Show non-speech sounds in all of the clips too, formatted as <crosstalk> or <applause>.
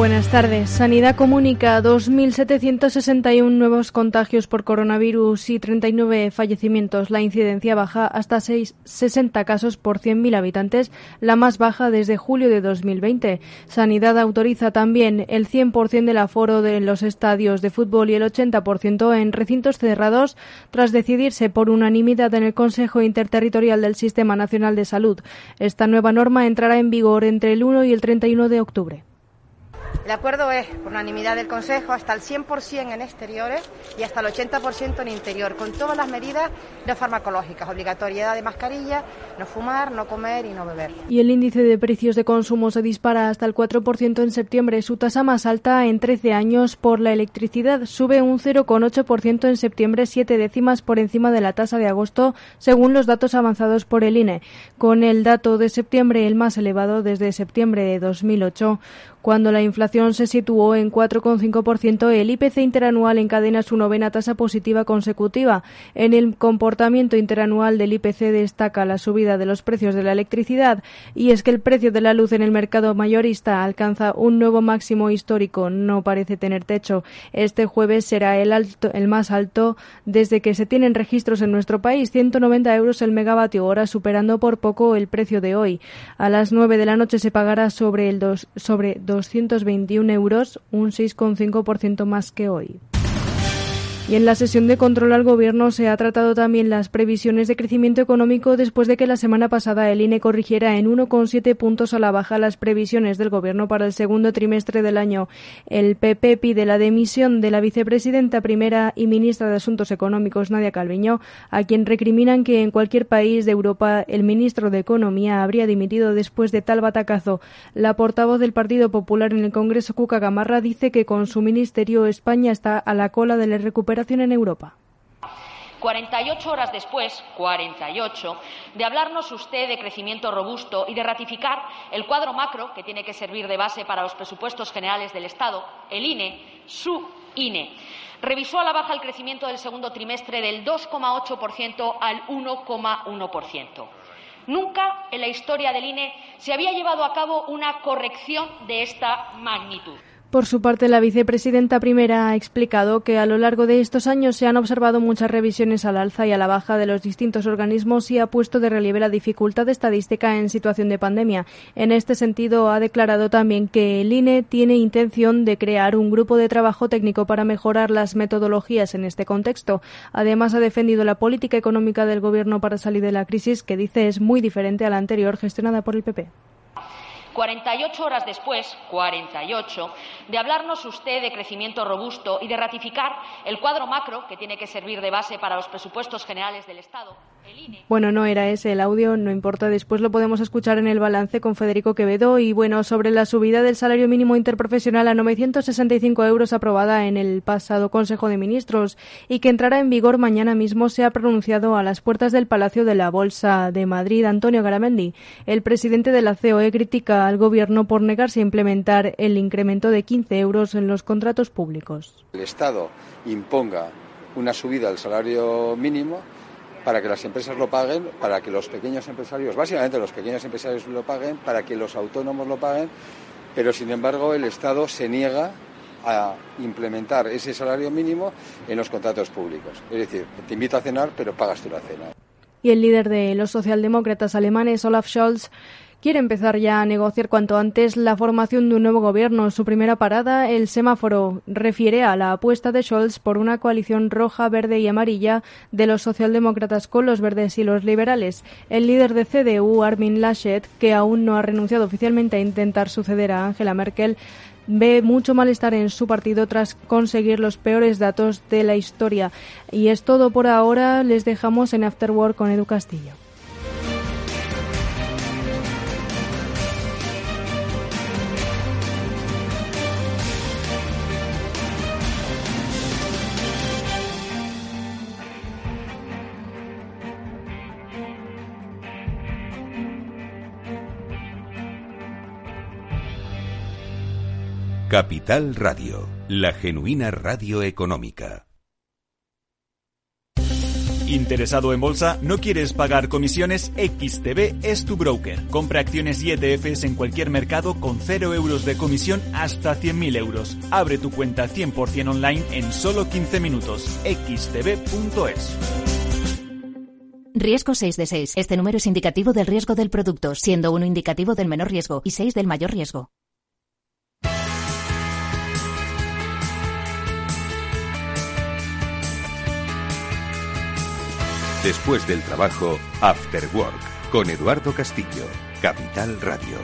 Buenas tardes. Sanidad comunica 2.761 nuevos contagios por coronavirus y 39 fallecimientos. La incidencia baja hasta 6, 60 casos por 100.000 habitantes, la más baja desde julio de 2020. Sanidad autoriza también el 100% del aforo de los estadios de fútbol y el 80% en recintos cerrados tras decidirse por unanimidad en el Consejo Interterritorial del Sistema Nacional de Salud. Esta nueva norma entrará en vigor entre el 1 y el 31 de octubre. El acuerdo es, por unanimidad del Consejo, hasta el 100% en exteriores y hasta el 80% en interior, con todas las medidas no farmacológicas, obligatoriedad de mascarilla, no fumar, no comer y no beber. Y el índice de precios de consumo se dispara hasta el 4% en septiembre, su tasa más alta en 13 años por la electricidad. Sube un 0,8% en septiembre, siete décimas por encima de la tasa de agosto, según los datos avanzados por el INE. Con el dato de septiembre, el más elevado desde septiembre de 2008, cuando la inflación se situó en 4,5%, el IPC interanual encadena su novena tasa positiva consecutiva. En el comportamiento interanual del IPC destaca la subida de los precios de la electricidad y es que el precio de la luz en el mercado mayorista alcanza un nuevo máximo histórico. No parece tener techo. Este jueves será el, alto, el más alto desde que se tienen registros en nuestro país, 190 euros el megavatio hora, superando por poco el precio de hoy. A las 9 de la noche se pagará sobre el dos, sobre 221 euros, un 6,5% más que hoy. Y en la sesión de control al Gobierno se ha tratado también las previsiones de crecimiento económico después de que la semana pasada el INE corrigiera en 1,7 puntos a la baja las previsiones del Gobierno para el segundo trimestre del año. El PP pide la demisión de la vicepresidenta primera y ministra de Asuntos Económicos, Nadia Calviño, a quien recriminan que en cualquier país de Europa el ministro de Economía habría dimitido después de tal batacazo. La portavoz del Partido Popular en el Congreso, Cuca Gamarra, dice que con su ministerio España está a la cola de la recuperación en Europa. 48 horas después, 48, de hablarnos usted de crecimiento robusto y de ratificar el cuadro macro que tiene que servir de base para los presupuestos generales del Estado, el INE, su INE, revisó a la baja el crecimiento del segundo trimestre del 2,8% al 1,1%. Nunca en la historia del INE se había llevado a cabo una corrección de esta magnitud. Por su parte, la vicepresidenta primera ha explicado que a lo largo de estos años se han observado muchas revisiones al alza y a la baja de los distintos organismos y ha puesto de relieve la dificultad estadística en situación de pandemia. En este sentido, ha declarado también que el INE tiene intención de crear un grupo de trabajo técnico para mejorar las metodologías en este contexto. Además, ha defendido la política económica del Gobierno para salir de la crisis, que dice es muy diferente a la anterior gestionada por el PP. 48 horas después, 48, de hablarnos usted de crecimiento robusto y de ratificar el cuadro macro que tiene que servir de base para los presupuestos generales del Estado. Bueno, no era ese el audio, no importa, después lo podemos escuchar en el balance con Federico Quevedo. Y bueno, sobre la subida del salario mínimo interprofesional a 965 euros aprobada en el pasado Consejo de Ministros y que entrará en vigor mañana mismo, se ha pronunciado a las puertas del Palacio de la Bolsa de Madrid Antonio Garamendi. El presidente de la COE critica al Gobierno por negarse a implementar el incremento de 15 euros en los contratos públicos. El Estado imponga una subida del salario mínimo para que las empresas lo paguen, para que los pequeños empresarios, básicamente los pequeños empresarios lo paguen, para que los autónomos lo paguen, pero sin embargo el Estado se niega a implementar ese salario mínimo en los contratos públicos. Es decir, te invito a cenar, pero pagas tú la cena. Y el líder de los socialdemócratas alemanes, Olaf Scholz, quiere empezar ya a negociar cuanto antes la formación de un nuevo gobierno. Su primera parada, el semáforo, refiere a la apuesta de Scholz por una coalición roja, verde y amarilla de los socialdemócratas con los verdes y los liberales. El líder de CDU, Armin Laschet, que aún no ha renunciado oficialmente a intentar suceder a Angela Merkel, ve mucho malestar en su partido tras conseguir los peores datos de la historia. Y es todo por ahora. Les dejamos en Afterwork con Edu Castillo. Capital Radio, la genuina radio económica. ¿Interesado en bolsa? ¿No quieres pagar comisiones? XTB es tu broker. Compra acciones y ETFs en cualquier mercado con 0 euros de comisión hasta 100.000 euros. Abre tu cuenta 100% online en solo 15 minutos. xtb.es. Riesgo 6 de 6. Este número es indicativo del riesgo del producto, siendo uno indicativo del menor riesgo y 6 del mayor riesgo. Después del trabajo, After Work, con Eduardo Castillo, Capital Radio.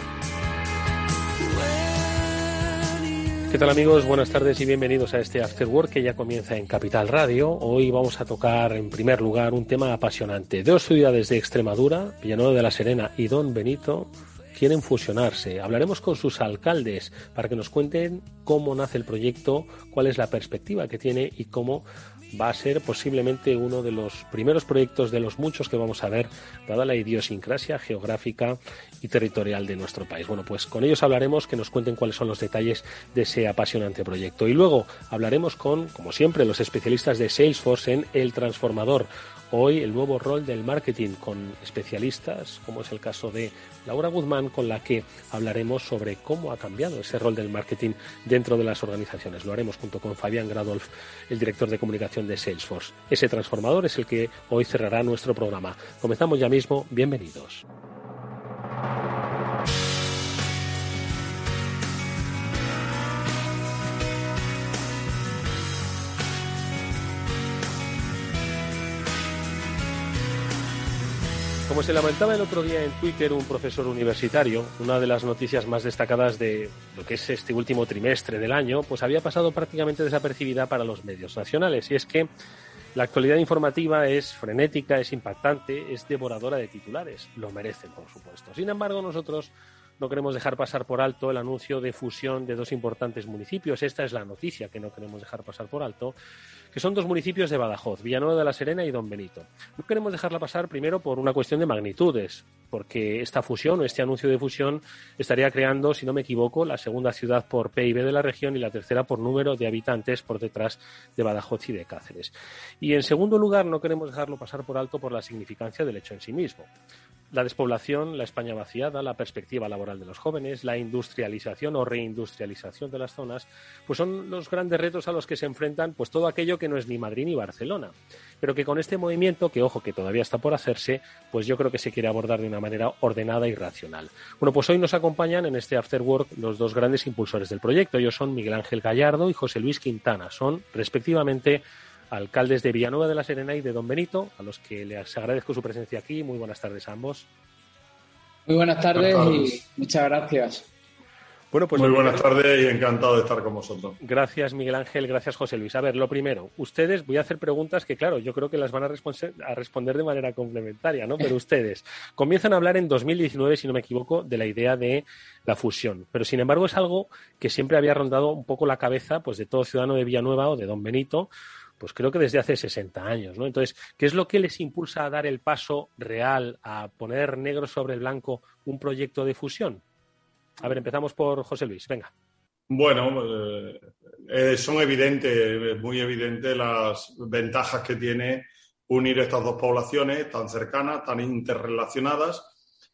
¿Qué tal amigos? Buenas tardes y bienvenidos a este After Work que ya comienza en Capital Radio. Hoy vamos a tocar en primer lugar un tema apasionante. Dos ciudades de Extremadura, Villanueva de la Serena y Don Benito, quieren fusionarse. Hablaremos con sus alcaldes para que nos cuenten cómo nace el proyecto, cuál es la perspectiva que tiene y cómo va a ser posiblemente uno de los primeros proyectos de los muchos que vamos a ver, dada la idiosincrasia geográfica y territorial de nuestro país. Bueno, pues con ellos hablaremos, que nos cuenten cuáles son los detalles de ese apasionante proyecto. Y luego hablaremos con, como siempre, los especialistas de Salesforce en El Transformador, Hoy el nuevo rol del marketing con especialistas, como es el caso de Laura Guzmán, con la que hablaremos sobre cómo ha cambiado ese rol del marketing dentro de las organizaciones. Lo haremos junto con Fabián Gradolf, el director de comunicación de Salesforce. Ese transformador es el que hoy cerrará nuestro programa. Comenzamos ya mismo. Bienvenidos. Como se lamentaba el otro día en Twitter un profesor universitario, una de las noticias más destacadas de lo que es este último trimestre del año, pues había pasado prácticamente desapercibida para los medios nacionales. Y es que la actualidad informativa es frenética, es impactante, es devoradora de titulares. Lo merecen, por supuesto. Sin embargo, nosotros no queremos dejar pasar por alto el anuncio de fusión de dos importantes municipios. Esta es la noticia que no queremos dejar pasar por alto que son dos municipios de Badajoz, Villanueva de la Serena y Don Benito. No queremos dejarla pasar primero por una cuestión de magnitudes, porque esta fusión o este anuncio de fusión estaría creando, si no me equivoco, la segunda ciudad por PIB de la región y la tercera por número de habitantes por detrás de Badajoz y de Cáceres. Y en segundo lugar, no queremos dejarlo pasar por alto por la significancia del hecho en sí mismo la despoblación, la España vaciada, la perspectiva laboral de los jóvenes, la industrialización o reindustrialización de las zonas, pues son los grandes retos a los que se enfrentan pues todo aquello que no es ni Madrid ni Barcelona, pero que con este movimiento, que ojo que todavía está por hacerse, pues yo creo que se quiere abordar de una manera ordenada y racional. Bueno, pues hoy nos acompañan en este After Work los dos grandes impulsores del proyecto, ellos son Miguel Ángel Gallardo y José Luis Quintana, son respectivamente alcaldes de Villanueva de la Serena y de Don Benito, a los que les agradezco su presencia aquí. Muy buenas tardes a ambos. Muy buenas tardes, y muchas gracias. Bueno, pues muy buenas tardes y encantado de estar con vosotros. Gracias, Miguel Ángel. Gracias, José Luis. A ver, lo primero, ustedes, voy a hacer preguntas que, claro, yo creo que las van a, a responder de manera complementaria, ¿no? Pero <laughs> ustedes comienzan a hablar en 2019, si no me equivoco, de la idea de la fusión. Pero, sin embargo, es algo que siempre había rondado un poco la cabeza pues, de todo ciudadano de Villanueva o de Don Benito, pues creo que desde hace 60 años, ¿no? Entonces, ¿qué es lo que les impulsa a dar el paso real, a poner negro sobre blanco un proyecto de fusión? A ver, empezamos por José Luis, venga. Bueno, eh, eh, son evidentes, muy evidentes las ventajas que tiene unir estas dos poblaciones tan cercanas, tan interrelacionadas,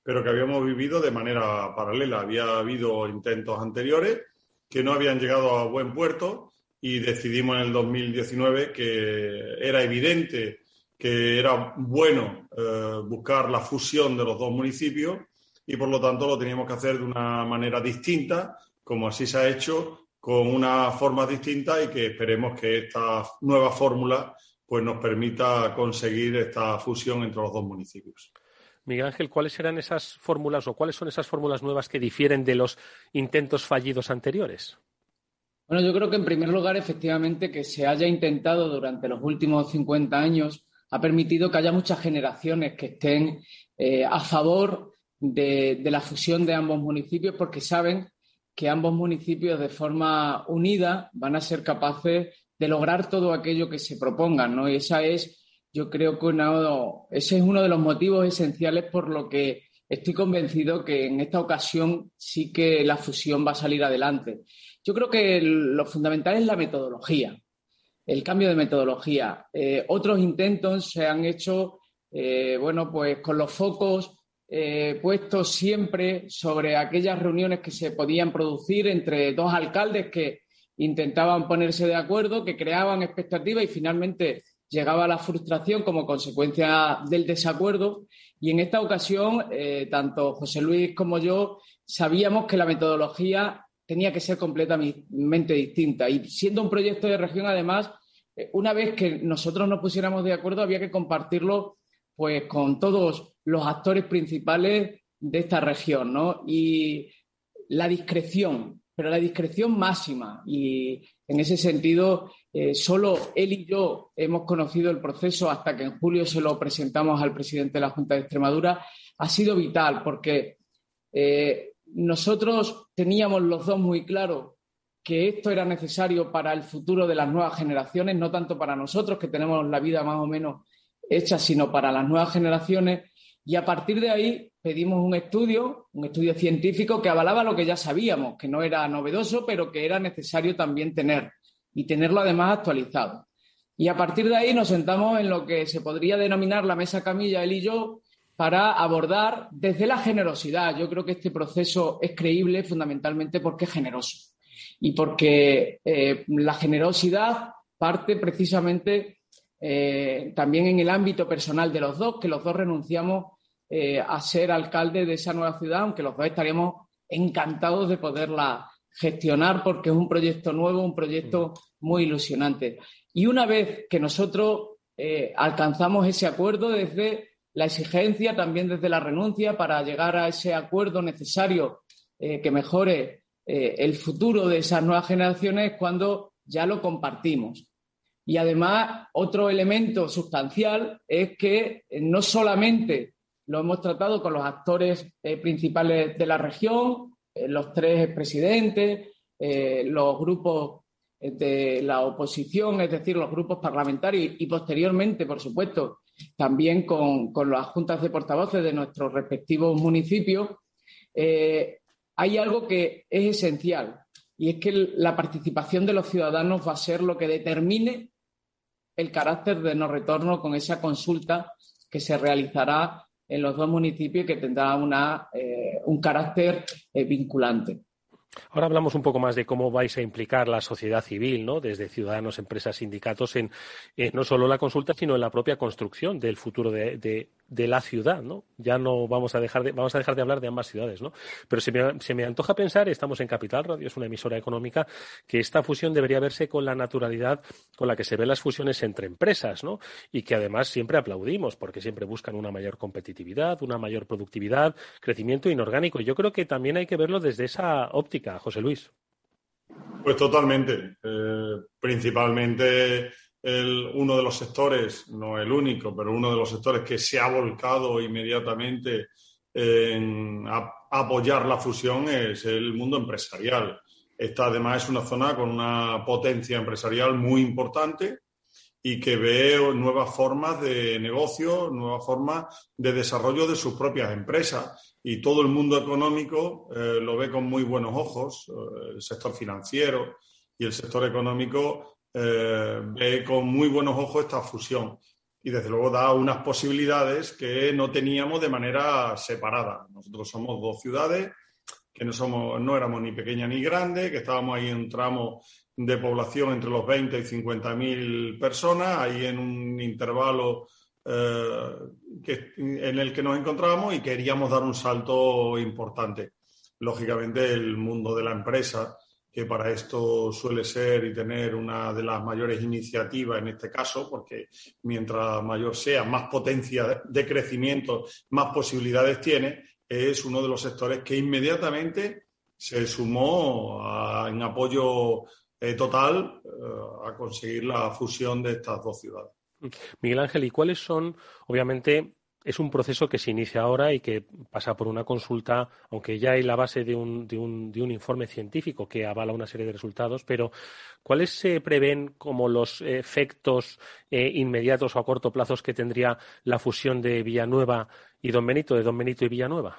pero que habíamos vivido de manera paralela. Había habido intentos anteriores que no habían llegado a buen puerto y decidimos en el 2019 que era evidente que era bueno eh, buscar la fusión de los dos municipios y por lo tanto lo teníamos que hacer de una manera distinta, como así se ha hecho, con una forma distinta y que esperemos que esta nueva fórmula pues nos permita conseguir esta fusión entre los dos municipios. Miguel Ángel, ¿cuáles serán esas fórmulas o cuáles son esas fórmulas nuevas que difieren de los intentos fallidos anteriores? Bueno, yo creo que en primer lugar, efectivamente, que se haya intentado durante los últimos 50 años ha permitido que haya muchas generaciones que estén eh, a favor de, la fusión de ambos municipios porque saben que ambos municipios de forma unida van a ser capaces de lograr todo aquello que se propongan, ¿no? Y esa es, yo creo que ese es uno de los motivos esenciales por lo que estoy convencido que en esta ocasión sí que la fusión va a salir adelante. Yo creo que lo fundamental es la metodología. el cambio de metodología. Eh, otros intentos se han hecho, eh, bueno, pues con los focos eh, puestos siempre sobre aquellas reuniones que se podían producir entre dos alcaldes que intentaban ponerse de acuerdo, que creaban expectativas y finalmente llegaba la frustración como consecuencia del desacuerdo. Y en esta ocasión, tanto José Luis como yo sabíamos que la metodología tenía que ser completamente distinta. Y siendo un proyecto de región, además, eh, una vez que nosotros nos pusiéramos de acuerdo, había que compartirlo pues con todos los actores principales de esta región, ¿no? Y la discreción, pero la discreción máxima. Y en ese sentido, eh, solo él y yo hemos conocido el proceso hasta que en julio se lo presentamos al presidente de la Junta de Extremadura. Ha sido vital porque eh, nosotros teníamos los dos muy claro que esto era necesario para el futuro de las nuevas generaciones, no tanto para nosotros, que tenemos la vida más o menos hecha, sino para las nuevas generaciones. Y a partir de ahí pedimos un estudio, un estudio científico que avalaba lo que ya sabíamos, que no era novedoso, pero que era necesario también tener y tenerlo además actualizado. Y a partir de ahí nos sentamos en lo que se podría denominar la mesa camilla, él y yo, para abordar desde la generosidad. Yo creo que este proceso es creíble fundamentalmente porque es generoso y porque eh, la generosidad parte precisamente eh, también en el ámbito personal de los dos, que los dos renunciamos eh, a ser alcalde de esa nueva ciudad, aunque los dos estaríamos encantados de poderla gestionar porque es un proyecto nuevo, un proyecto muy ilusionante. Y una vez que nosotros alcanzamos ese acuerdo desde la exigencia, también desde la renuncia, para llegar a ese acuerdo necesario eh, que mejore eh, el futuro de esas nuevas generaciones cuando ya lo compartimos. Y además, otro elemento sustancial es que eh, no solamente lo hemos tratado con los actores principales de la región, los tres presidentes, los grupos de la oposición, es decir, los grupos parlamentarios y posteriormente, por supuesto, también con, las juntas de portavoces de nuestros respectivos municipios, eh, hay algo que es esencial y es que la participación de los ciudadanos va a ser lo que determine el carácter de no retorno con esa consulta que se realizará en los dos municipios y que tendrá una, eh, un carácter eh, vinculante. Ahora hablamos un poco más de cómo vais a implicar la sociedad civil, ¿no? Desde ciudadanos, empresas, sindicatos, en no solo la consulta, sino en la propia construcción del futuro de, de la ciudad, ¿no? Ya no vamos a dejar de, vamos a dejar de hablar de ambas ciudades, ¿no? Pero se me, se me antoja pensar, estamos en Capital Radio, es una emisora económica, que esta fusión debería verse con la naturalidad con la que se ven las fusiones entre empresas, ¿no? Y que además siempre aplaudimos, porque siempre buscan una mayor competitividad, una mayor productividad, crecimiento inorgánico. Y yo creo que también hay que verlo desde esa óptica, José Luis. Pues totalmente. Eh, principalmente uno de los sectores, no el único, pero uno de los sectores que se ha volcado inmediatamente en apoyar la fusión es el mundo empresarial. Esta además es una zona con una potencia empresarial muy importante y que ve nuevas formas de negocio, nuevas formas de desarrollo de sus propias empresas. Y todo el mundo económico eh, lo ve con muy buenos ojos, eh, el sector financiero y el sector económico eh, ve con muy buenos ojos esta fusión y desde luego da unas posibilidades que no teníamos de manera separada. Nosotros somos dos ciudades que no, somos, no éramos ni pequeña ni grande, que estábamos ahí en un tramo de población entre los 20 y 50 mil personas, ahí en un intervalo eh, en el que nos encontrábamos y queríamos dar un salto importante. Lógicamente, el mundo de la empresa que para esto suele ser y tener una de las mayores iniciativas en este caso, porque mientras mayor sea, más potencia de crecimiento, más posibilidades tiene, es uno de los sectores que inmediatamente se sumó en apoyo eh, total eh, a conseguir la fusión de estas dos ciudades. Miguel Ángel, ¿y cuáles son, obviamente, es un proceso que se inicia ahora y que pasa por una consulta, aunque ya hay la base de un, de un, de un informe científico que avala una serie de resultados, pero ¿cuáles se prevén como los efectos eh, inmediatos o a corto plazo que tendría la fusión de Villanueva y Don Benito, de Don Benito y Villanueva?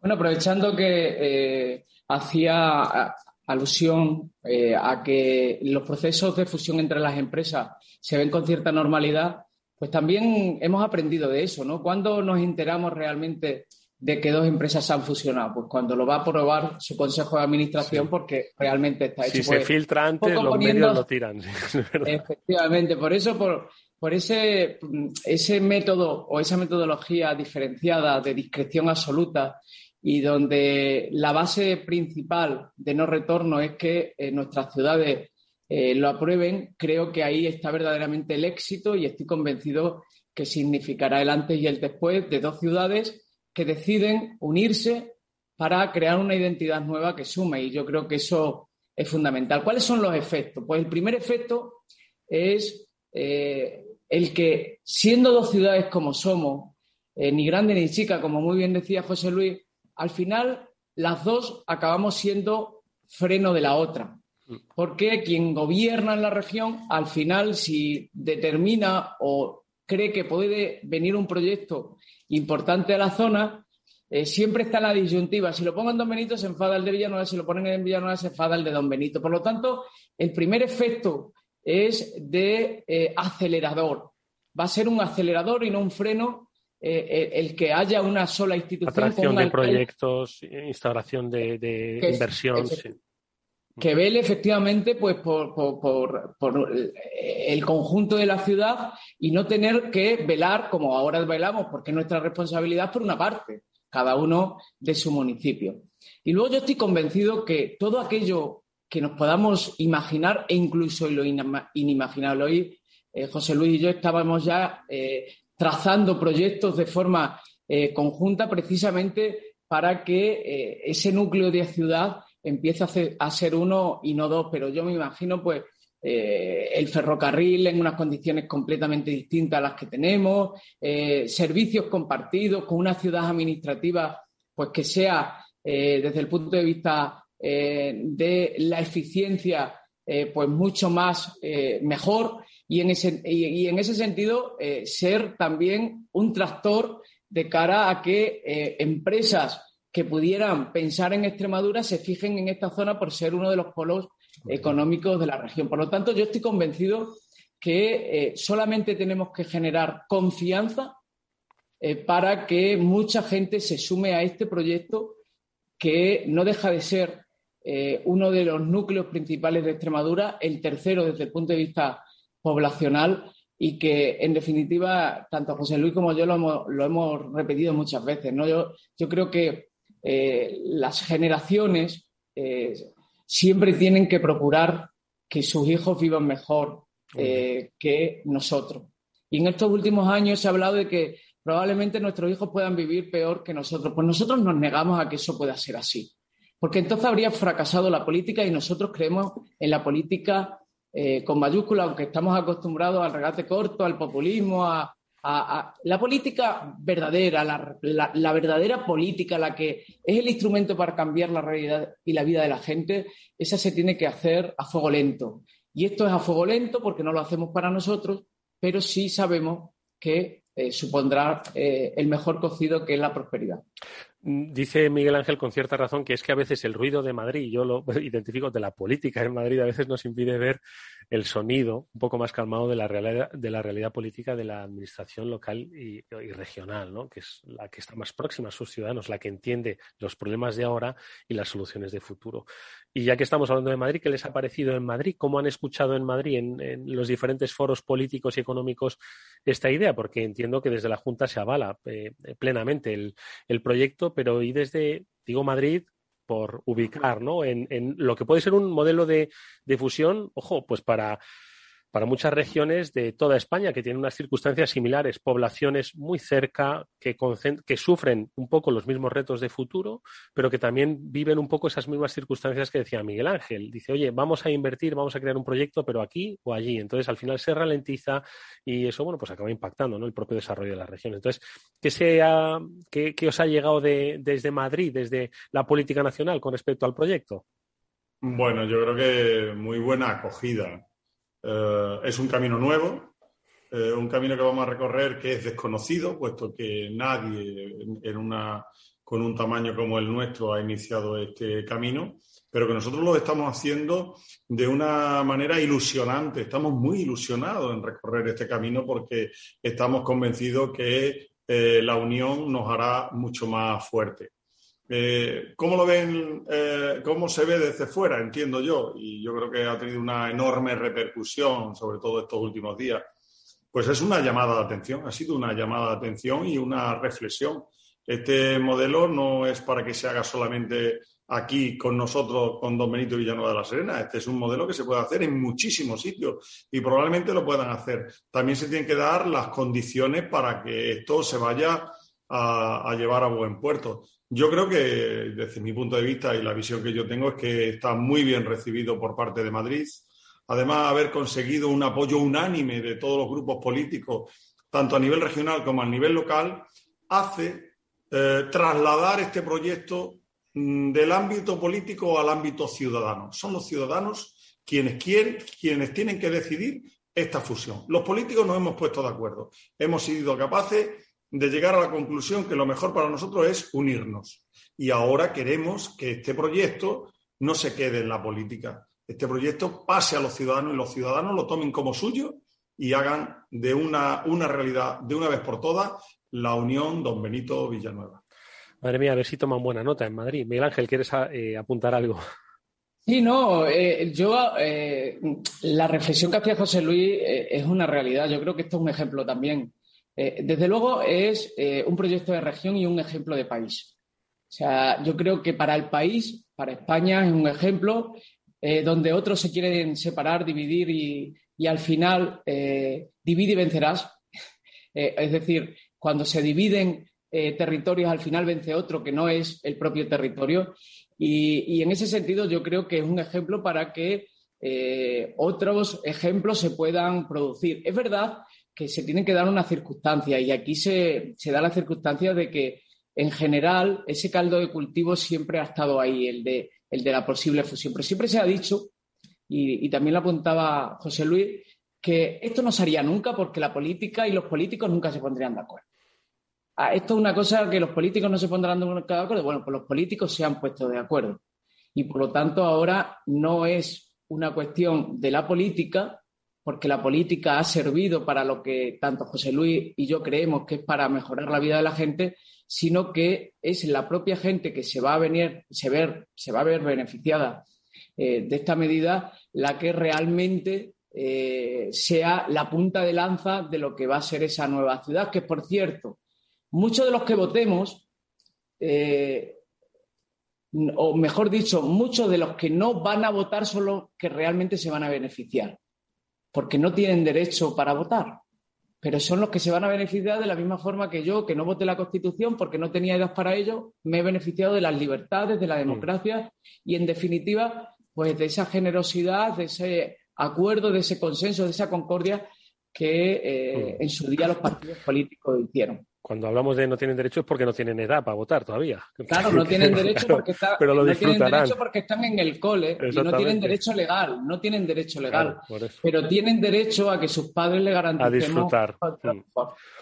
Bueno, aprovechando que eh, hacía alusión eh, a que los procesos de fusión entre las empresas se ven con cierta normalidad, pues también hemos aprendido de eso, ¿no? ¿Cuándo nos enteramos realmente de que dos empresas se han fusionado? Pues cuando lo va a aprobar su consejo de administración, porque realmente está hecho. Si se pues, filtra antes, los medios lo tiran. <laughs> Efectivamente, por eso, por, por ese, ese método o esa metodología diferenciada de discreción absoluta y donde la base principal de no retorno es que eh, nuestras ciudades eh, lo aprueben, creo que ahí está verdaderamente el éxito y estoy convencido que significará el antes y el después de dos ciudades que deciden unirse para crear una identidad nueva que sume y yo creo que eso es fundamental. ¿Cuáles son los efectos? Pues el primer efecto es eh, el que siendo dos ciudades como somos, ni grande ni chica, como muy bien decía José Luis, al final las dos acabamos siendo freno de la otra. Porque quien gobierna en la región, al final, si determina o cree que puede venir un proyecto importante a la zona, eh, siempre está la disyuntiva. Si lo pongo en Don Benito, se enfada el de Villanueva. Si lo ponen en Villanueva, se enfada el de Don Benito. Por lo tanto, el primer efecto es de eh, acelerador. Va a ser un acelerador y no un freno eh, el que haya una sola institución. Atracción de proyectos, instauración de, inversión. Que vele efectivamente pues, por, el conjunto de la ciudad y no tener que velar, como ahora velamos, porque es nuestra responsabilidad por una parte, cada uno de su municipio. Y luego yo estoy convencido que todo aquello que nos podamos imaginar e incluso lo inimaginable. Hoy eh, José Luis y yo estábamos ya trazando proyectos de forma eh, conjunta precisamente para que eh, ese núcleo de ciudad empiece a, ser uno y no dos. Pero yo me imagino, pues, eh, el ferrocarril en unas condiciones completamente distintas a las que tenemos, servicios compartidos con una ciudad administrativa, pues, que sea, desde el punto de vista de la eficiencia, pues, mucho más mejor y en ese, y, en ese sentido eh, ser también un tractor de cara a que eh, empresas que pudieran pensar en Extremadura se fijen en esta zona por ser uno de los polos económicos de la región. Por lo tanto, yo estoy convencido que eh, solamente tenemos que generar confianza para que mucha gente se sume a este proyecto que no deja de ser uno de los núcleos principales de Extremadura, el tercero desde el punto de vista poblacional y que, en definitiva, tanto José Luis como yo lo hemos, repetido muchas veces. ¿no? Yo, yo creo que eh, las generaciones eh, siempre tienen que procurar que sus hijos vivan mejor eh, que nosotros. Y en estos últimos años se ha hablado de que probablemente nuestros hijos puedan vivir peor que nosotros. Pues nosotros nos negamos a que eso pueda ser así. Porque entonces habría fracasado la política y nosotros creemos en la política eh, con mayúsculas, aunque estamos acostumbrados al regate corto, al populismo, a, la política verdadera, la, verdadera política, la que es el instrumento para cambiar la realidad y la vida de la gente, esa se tiene que hacer a fuego lento. Y esto es a fuego lento porque no lo hacemos para nosotros, pero sí sabemos que eh, supondrá eh, el mejor cocido que es la prosperidad. Dice Miguel Ángel con cierta razón que es que a veces el ruido de Madrid, yo lo <laughs> identifico de la política en Madrid, a veces nos impide ver el sonido un poco más calmado de la realidad, de la realidad política de la administración local y, regional, ¿no? que es la que está más próxima a sus ciudadanos, la que entiende los problemas de ahora y las soluciones de futuro. Y ya que estamos hablando de Madrid, ¿qué les ha parecido en Madrid? ¿Cómo han escuchado en Madrid, en, los diferentes foros políticos y económicos, esta idea? Porque entiendo que desde la Junta se avala eh, plenamente el, proyecto, pero y desde, digo Madrid, por ubicar ¿no? en, en, lo que puede ser un modelo de, de fusión, ojo, pues para para muchas regiones de toda España que tienen unas circunstancias similares, poblaciones muy cerca que, sufren un poco los mismos retos de futuro, pero que también viven un poco esas mismas circunstancias que decía Miguel Ángel. Dice, oye, vamos a invertir, vamos a crear un proyecto, pero aquí o allí. Entonces, al final se ralentiza y eso, bueno, pues acaba impactando ¿no? el propio desarrollo de las regiones. Entonces, ¿qué, sea, qué, qué os ha llegado de, desde Madrid, desde la política nacional con respecto al proyecto? Bueno, yo creo que muy buena acogida. Eh, es un camino nuevo, eh, un camino que vamos a recorrer que es desconocido, puesto que nadie con un tamaño como el nuestro ha iniciado este camino, pero que nosotros lo estamos haciendo de una manera ilusionante. Estamos muy ilusionados en recorrer este camino porque estamos convencidos que eh, la unión nos hará mucho más fuerte. Eh, ¿Cómo lo ven? Eh, ¿Cómo se ve desde fuera? Entiendo yo, y yo creo que ha tenido una enorme repercusión, sobre todo estos últimos días. Pues es una llamada de atención, ha sido una llamada de atención y una reflexión. Este modelo no es para que se haga solamente aquí con nosotros, con Don Benito Villanueva de la Serena. Este es un modelo que se puede hacer en muchísimos sitios y probablemente lo puedan hacer. También se tienen que dar las condiciones para que esto se vaya a, llevar a buen puerto. Yo creo que, desde mi punto de vista y la visión que yo tengo, es que está muy bien recibido por parte de Madrid. Además, haber conseguido un apoyo unánime de todos los grupos políticos, tanto a nivel regional como a nivel local, hace eh, trasladar este proyecto Mm, del ámbito político al ámbito ciudadano. Son los ciudadanos quienes quieren, quienes tienen que decidir esta fusión. Los políticos nos hemos puesto de acuerdo. Hemos sido capaces de llegar a la conclusión que lo mejor para nosotros es unirnos. Y ahora queremos que este proyecto no se quede en la política. Este proyecto pase a los ciudadanos y los ciudadanos lo tomen como suyo y hagan de una, una realidad de una vez por todas la unión Don Benito Villanueva. Madre mía, a ver si toman buena nota en Madrid. Miguel Ángel, ¿quieres eh, apuntar algo? Sí, no, eh, yo, eh, la reflexión que hacía José Luis es una realidad. Yo creo que esto es un ejemplo también. Desde luego es un proyecto de región y un ejemplo de país. O sea, yo creo que para el país, para España, es un ejemplo donde otros se quieren separar, dividir y, y al final divide y vencerás. <laughs> es decir, cuando se dividen eh, territorios, al final vence otro que no es el propio territorio. Y, en ese sentido yo creo que es un ejemplo para que eh, otros ejemplos se puedan producir. Es verdad que se tienen que dar unas circunstancias y aquí se, da la circunstancia de que en general ese caldo de cultivo siempre ha estado ahí, el de, el de la posible fusión. Pero siempre se ha dicho, y, y también lo apuntaba José Luis, que esto no se haría nunca porque la política y los políticos nunca se pondrían de acuerdo. Ah, esto es una cosa que los políticos no se pondrán de acuerdo. Bueno, pues los políticos se han puesto de acuerdo. Y por lo tanto, ahora no es una cuestión de la política, porque la política ha servido para lo que tanto José Luis y yo creemos que es para mejorar la vida de la gente, sino que es la propia gente que se va a venir, se, ver, se va a ver beneficiada eh, de esta medida la que realmente eh, sea la punta de lanza de lo que va a ser esa nueva ciudad, que por cierto, muchos de los que votemos, eh, o mejor dicho, muchos de los que no van a votar son los que realmente se van a beneficiar, porque no tienen derecho para votar, pero son los que se van a beneficiar de la misma forma que yo, que no voté la Constitución porque no tenía edad para ello, me he beneficiado de las libertades, de la democracia y, en definitiva, pues de esa generosidad, de ese acuerdo, de ese consenso, de esa concordia que eh, en su día los partidos políticos hicieron cuando hablamos de no tienen derecho es porque no tienen edad para votar todavía. Claro, no tienen derecho porque, tienen derecho porque están en el cole y no tienen derecho legal, no tienen derecho legal, pero tienen derecho a que sus padres le garanticen a disfrutar. Mm.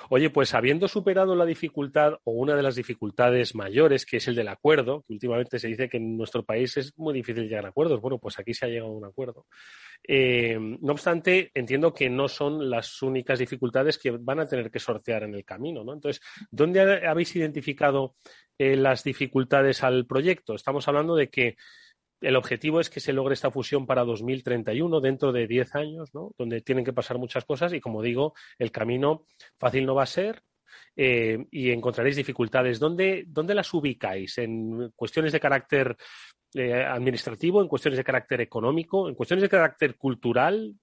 Oye, pues habiendo superado la dificultad o una de las dificultades mayores, que es el del acuerdo, que últimamente se dice que en nuestro país es muy difícil llegar a acuerdos, bueno, pues aquí se ha llegado a un acuerdo. Eh, no obstante, entiendo que no son las únicas dificultades que van a tener que sortear en el camino, ¿no? Entonces, ¿dónde habéis identificado eh, las dificultades al proyecto? Estamos hablando de que el objetivo es que se logre esta fusión para 2031, dentro de 10 años, ¿no? donde tienen que pasar muchas cosas y, como digo, el camino fácil no va a ser eh, y encontraréis dificultades. ¿Dónde, ¿Dónde, las ubicáis? ¿En cuestiones de carácter eh, administrativo, en cuestiones de carácter económico, en cuestiones de carácter cultural?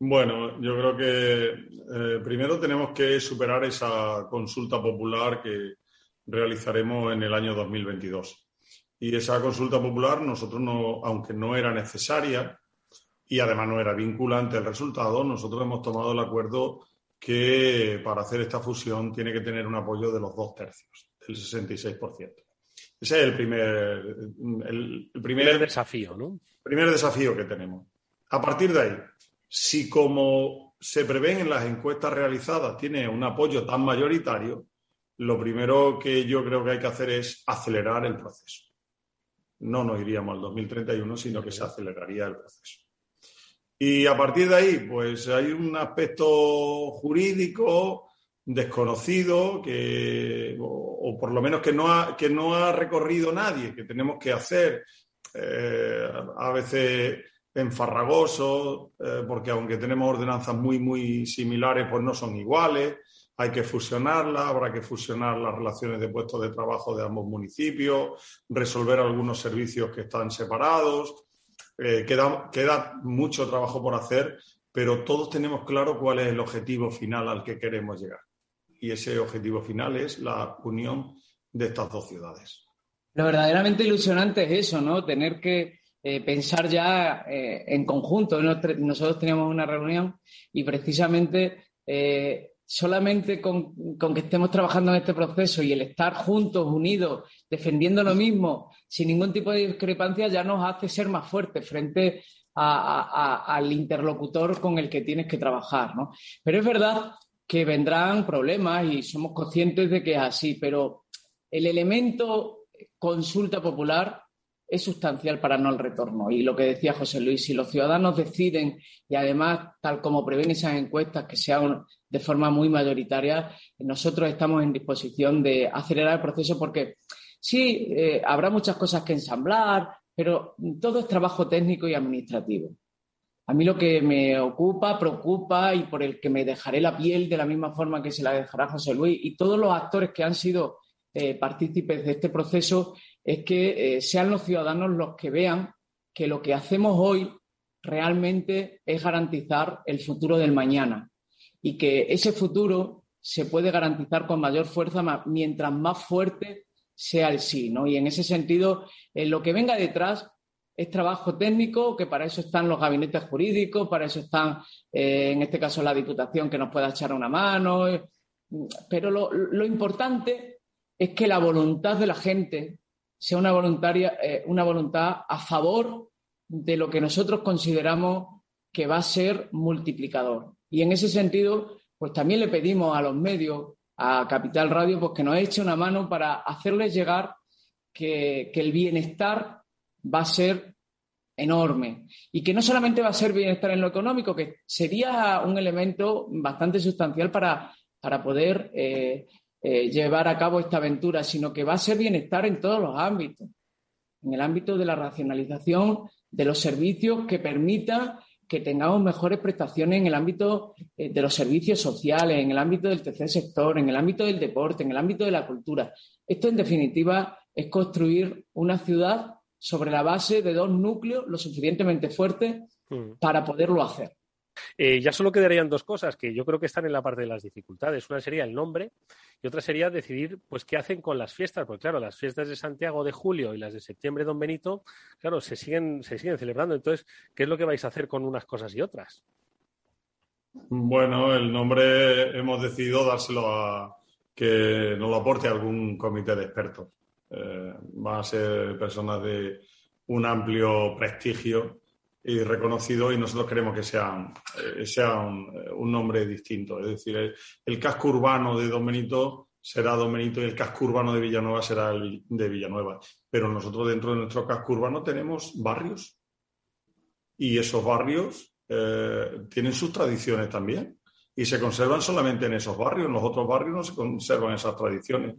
Bueno, yo creo que eh, primero tenemos que superar esa consulta popular que realizaremos en el año 2022. Y esa consulta popular, nosotros no, aunque no era necesaria y además no era vinculante el resultado, nosotros hemos tomado el acuerdo que para hacer esta fusión tiene que tener un apoyo de los dos tercios, del 66%. Ese es el primer, el, primer, desafío, ¿no? Primer desafío que tenemos. A partir de ahí, si como se prevén en las encuestas realizadas tiene un apoyo tan mayoritario, lo primero que yo creo que hay que hacer es acelerar el proceso. No nos iríamos al 2031, sino que se aceleraría el proceso. Y a partir de ahí, pues hay un aspecto jurídico desconocido que, o, por lo menos que no, ha, que no ha recorrido nadie, que tenemos que hacer eh, a veces enfarragoso, eh, porque aunque tenemos ordenanzas muy, muy similares, pues no son iguales. Hay que fusionarlas, habrá que fusionar las relaciones de puestos de trabajo de ambos municipios, resolver algunos servicios que están separados. Eh, queda, queda mucho trabajo por hacer, pero todos tenemos claro cuál es el objetivo final al que queremos llegar. Y ese objetivo final es la unión de estas dos ciudades. Lo verdaderamente ilusionante es eso, ¿no? Tener que eh, pensar ya eh, en conjunto. Nosotros teníamos una reunión y precisamente solamente con, con, que estemos trabajando en este proceso y el estar juntos, unidos, defendiendo lo mismo, sin ningún tipo de discrepancia, ya nos hace ser más fuertes frente al interlocutor con el que tienes que trabajar. ¿no? Pero es verdad que vendrán problemas y somos conscientes de que es así, pero el elemento consulta popular es sustancial para no el retorno. Y lo que decía José Luis, si los ciudadanos deciden, y además, tal como prevén esas encuestas, que sean de forma muy mayoritaria, nosotros estamos en disposición de acelerar el proceso porque sí, eh, habrá muchas cosas que ensamblar, pero todo es trabajo técnico y administrativo. A mí lo que me ocupa, preocupa y por el que me dejaré la piel de la misma forma que se la dejará José Luis y todos los actores que han sido eh, partícipes de este proceso es que eh, sean los ciudadanos los que vean que lo que hacemos hoy realmente es garantizar el futuro del mañana y que ese futuro se puede garantizar con mayor fuerza mientras más fuerte sea el sí. ¿no? Y en ese sentido, eh, lo que venga detrás es trabajo técnico, que para eso están los gabinetes jurídicos, para eso están, eh, en este caso, la Diputación que nos pueda echar una mano. pero lo importante es que la voluntad de la gente sea una, voluntaria, eh, una voluntad a favor de lo que nosotros consideramos que va a ser multiplicador. Y en ese sentido, pues también le pedimos a los medios, a Capital Radio, pues que nos eche una mano para hacerles llegar que, que el bienestar va a ser enorme y que no solamente va a ser bienestar en lo económico, que sería un elemento bastante sustancial para, para poder eh, eh, llevar a cabo esta aventura, sino que va a ser bienestar en todos los ámbitos, en el ámbito de la racionalización de los servicios que permita que tengamos mejores prestaciones en el ámbito eh, de los servicios sociales, en el ámbito del tercer sector, en el ámbito del deporte, en el ámbito de la cultura. Esto, en definitiva, es construir una ciudad sobre la base de dos núcleos lo suficientemente fuertes mm. para poderlo hacer. Eh, ya solo quedarían dos cosas que yo creo que están en la parte de las dificultades. Una sería el nombre y otra sería decidir pues qué hacen con las fiestas, porque claro, las fiestas de Santiago de julio y las de septiembre Don Benito, claro, se siguen, se siguen celebrando. Entonces, ¿qué es lo que vais a hacer con unas cosas y otras? Bueno, el nombre hemos decidido dárselo a que nos lo aporte algún comité de expertos. Eh, van a ser personas de un amplio prestigio y reconocido y nosotros queremos que sea, eh, sea un, nombre distinto. Es decir, el, casco urbano de Don será Don y el casco urbano de Villanueva será el de Villanueva. Pero nosotros dentro de nuestro casco urbano tenemos barrios y esos barrios eh, tienen sus tradiciones también y se conservan solamente en esos barrios. En los otros barrios no se conservan esas tradiciones.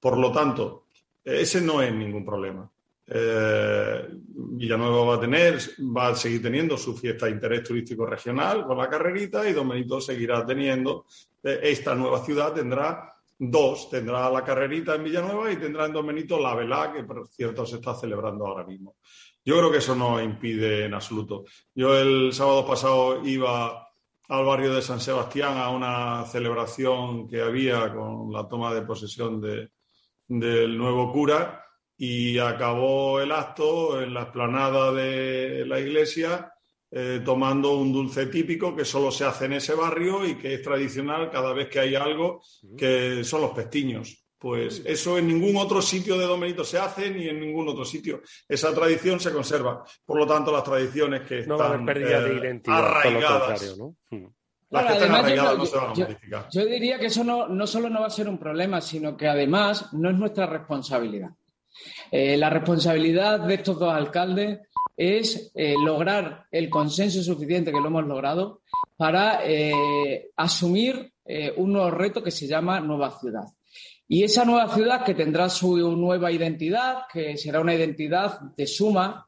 Por lo tanto, ese no es ningún problema. Eh, Villanueva va a tener, va a seguir teniendo su fiesta de interés turístico regional con la carrerita y Don seguirá teniendo, eh, esta nueva ciudad tendrá dos, tendrá la carrerita en Villanueva y tendrá en Don la velá, que por cierto se está celebrando ahora mismo. Yo creo que eso no impide en absoluto. Yo el sábado pasado iba al barrio de San Sebastián a una celebración que había con la toma de posesión de, del nuevo cura y acabó el acto en la explanada de la iglesia eh, tomando un dulce típico que solo se hace en ese barrio y que es tradicional cada vez que hay algo, que son los pestiños. Pues eso en ningún otro sitio de Don Benito se hace ni en ningún otro sitio. Esa tradición se conserva. Por lo tanto, las tradiciones que están pérdida de eh, identidad, arraigadas, ¿no? Las que estén arraigadas no se van a modificar. Yo diría que eso no, no solo no va a ser un problema, sino que además no es nuestra responsabilidad. Eh, la responsabilidad de estos dos alcaldes es eh, lograr el consenso suficiente, que lo hemos logrado, para eh, asumir un nuevo reto que se llama Nueva Ciudad. Y esa nueva ciudad que tendrá su nueva identidad, que será una identidad de suma,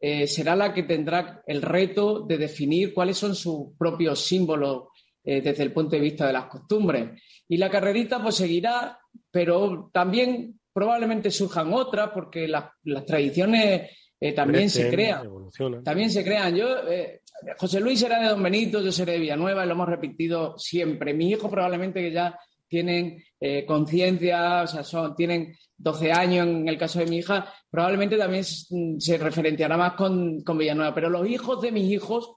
será la que tendrá el reto de definir cuáles son sus propios símbolos desde el punto de vista de las costumbres. Y la carrerita pues seguirá, pero también probablemente surjan otras porque las, tradiciones eh, también se crean. También se crean. Yo, eh, José Luis será de Don Benito, yo seré de Villanueva y lo hemos repetido siempre. Mi hijo probablemente que ya tienen eh, conciencia, o sea, son, tienen 12 años en el caso de mi hija, probablemente también se referenciará más con, con Villanueva. Pero los hijos de mis hijos,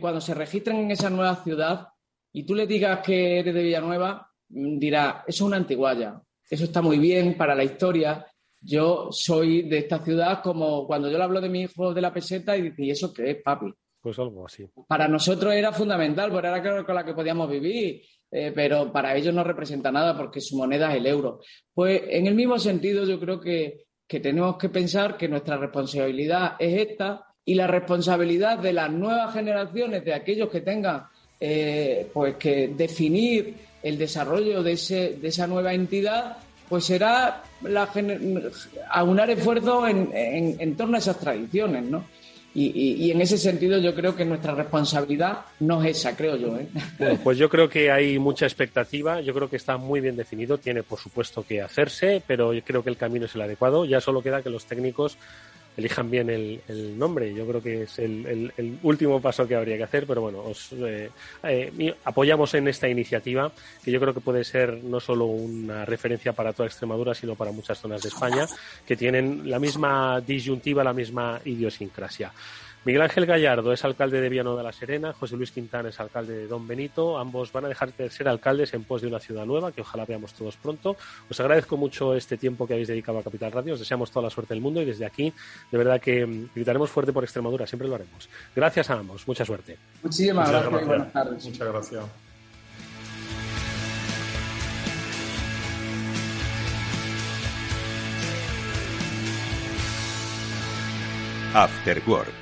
cuando se registran en esa nueva ciudad y tú le digas que eres de Villanueva, mm, dirá, eso es una antiguaya eso está muy bien para la historia. Yo soy de esta ciudad como cuando yo le hablo de mi hijo de la peseta y dice, ¿y eso qué es, papi? Pues algo así. Para nosotros era fundamental, porque era con la que podíamos vivir, eh, pero para ellos no representa nada porque su moneda es el euro. Pues en el mismo sentido yo creo que, tenemos que pensar que nuestra responsabilidad es esta y la responsabilidad de las nuevas generaciones, de aquellos que tengan eh, pues que definir el desarrollo de, ese, de esa nueva entidad, pues será la, aunar esfuerzos en, en, torno a esas tradiciones, ¿no? Y, en ese sentido yo creo que nuestra responsabilidad no es esa, creo yo. ¿eh? <laughs> Bueno, pues yo creo que hay mucha expectativa, yo creo que está muy bien definido, tiene por supuesto que hacerse, pero yo creo que el camino es el adecuado, ya solo queda que los técnicos elijan bien el, nombre. Yo creo que es el, último paso que habría que hacer, pero bueno, os eh, eh, apoyamos en esta iniciativa, que yo creo que puede ser no solo una referencia para toda Extremadura, sino para muchas zonas de España, que tienen la misma disyuntiva, la misma idiosincrasia. Miguel Ángel Gallardo es alcalde de Viano de la Serena, José Luis Quintana es alcalde de Don Benito. Ambos van a dejar de ser alcaldes en pos de una ciudad nueva, que ojalá veamos todos pronto. Os agradezco mucho este tiempo que habéis dedicado a Capital Radio. Os deseamos toda la suerte del mundo y desde aquí, de verdad que mm, gritaremos fuerte por Extremadura, siempre lo haremos. Gracias a ambos, mucha suerte. Muchísimas gracias, buenas tardes. Muchas gracias. After Work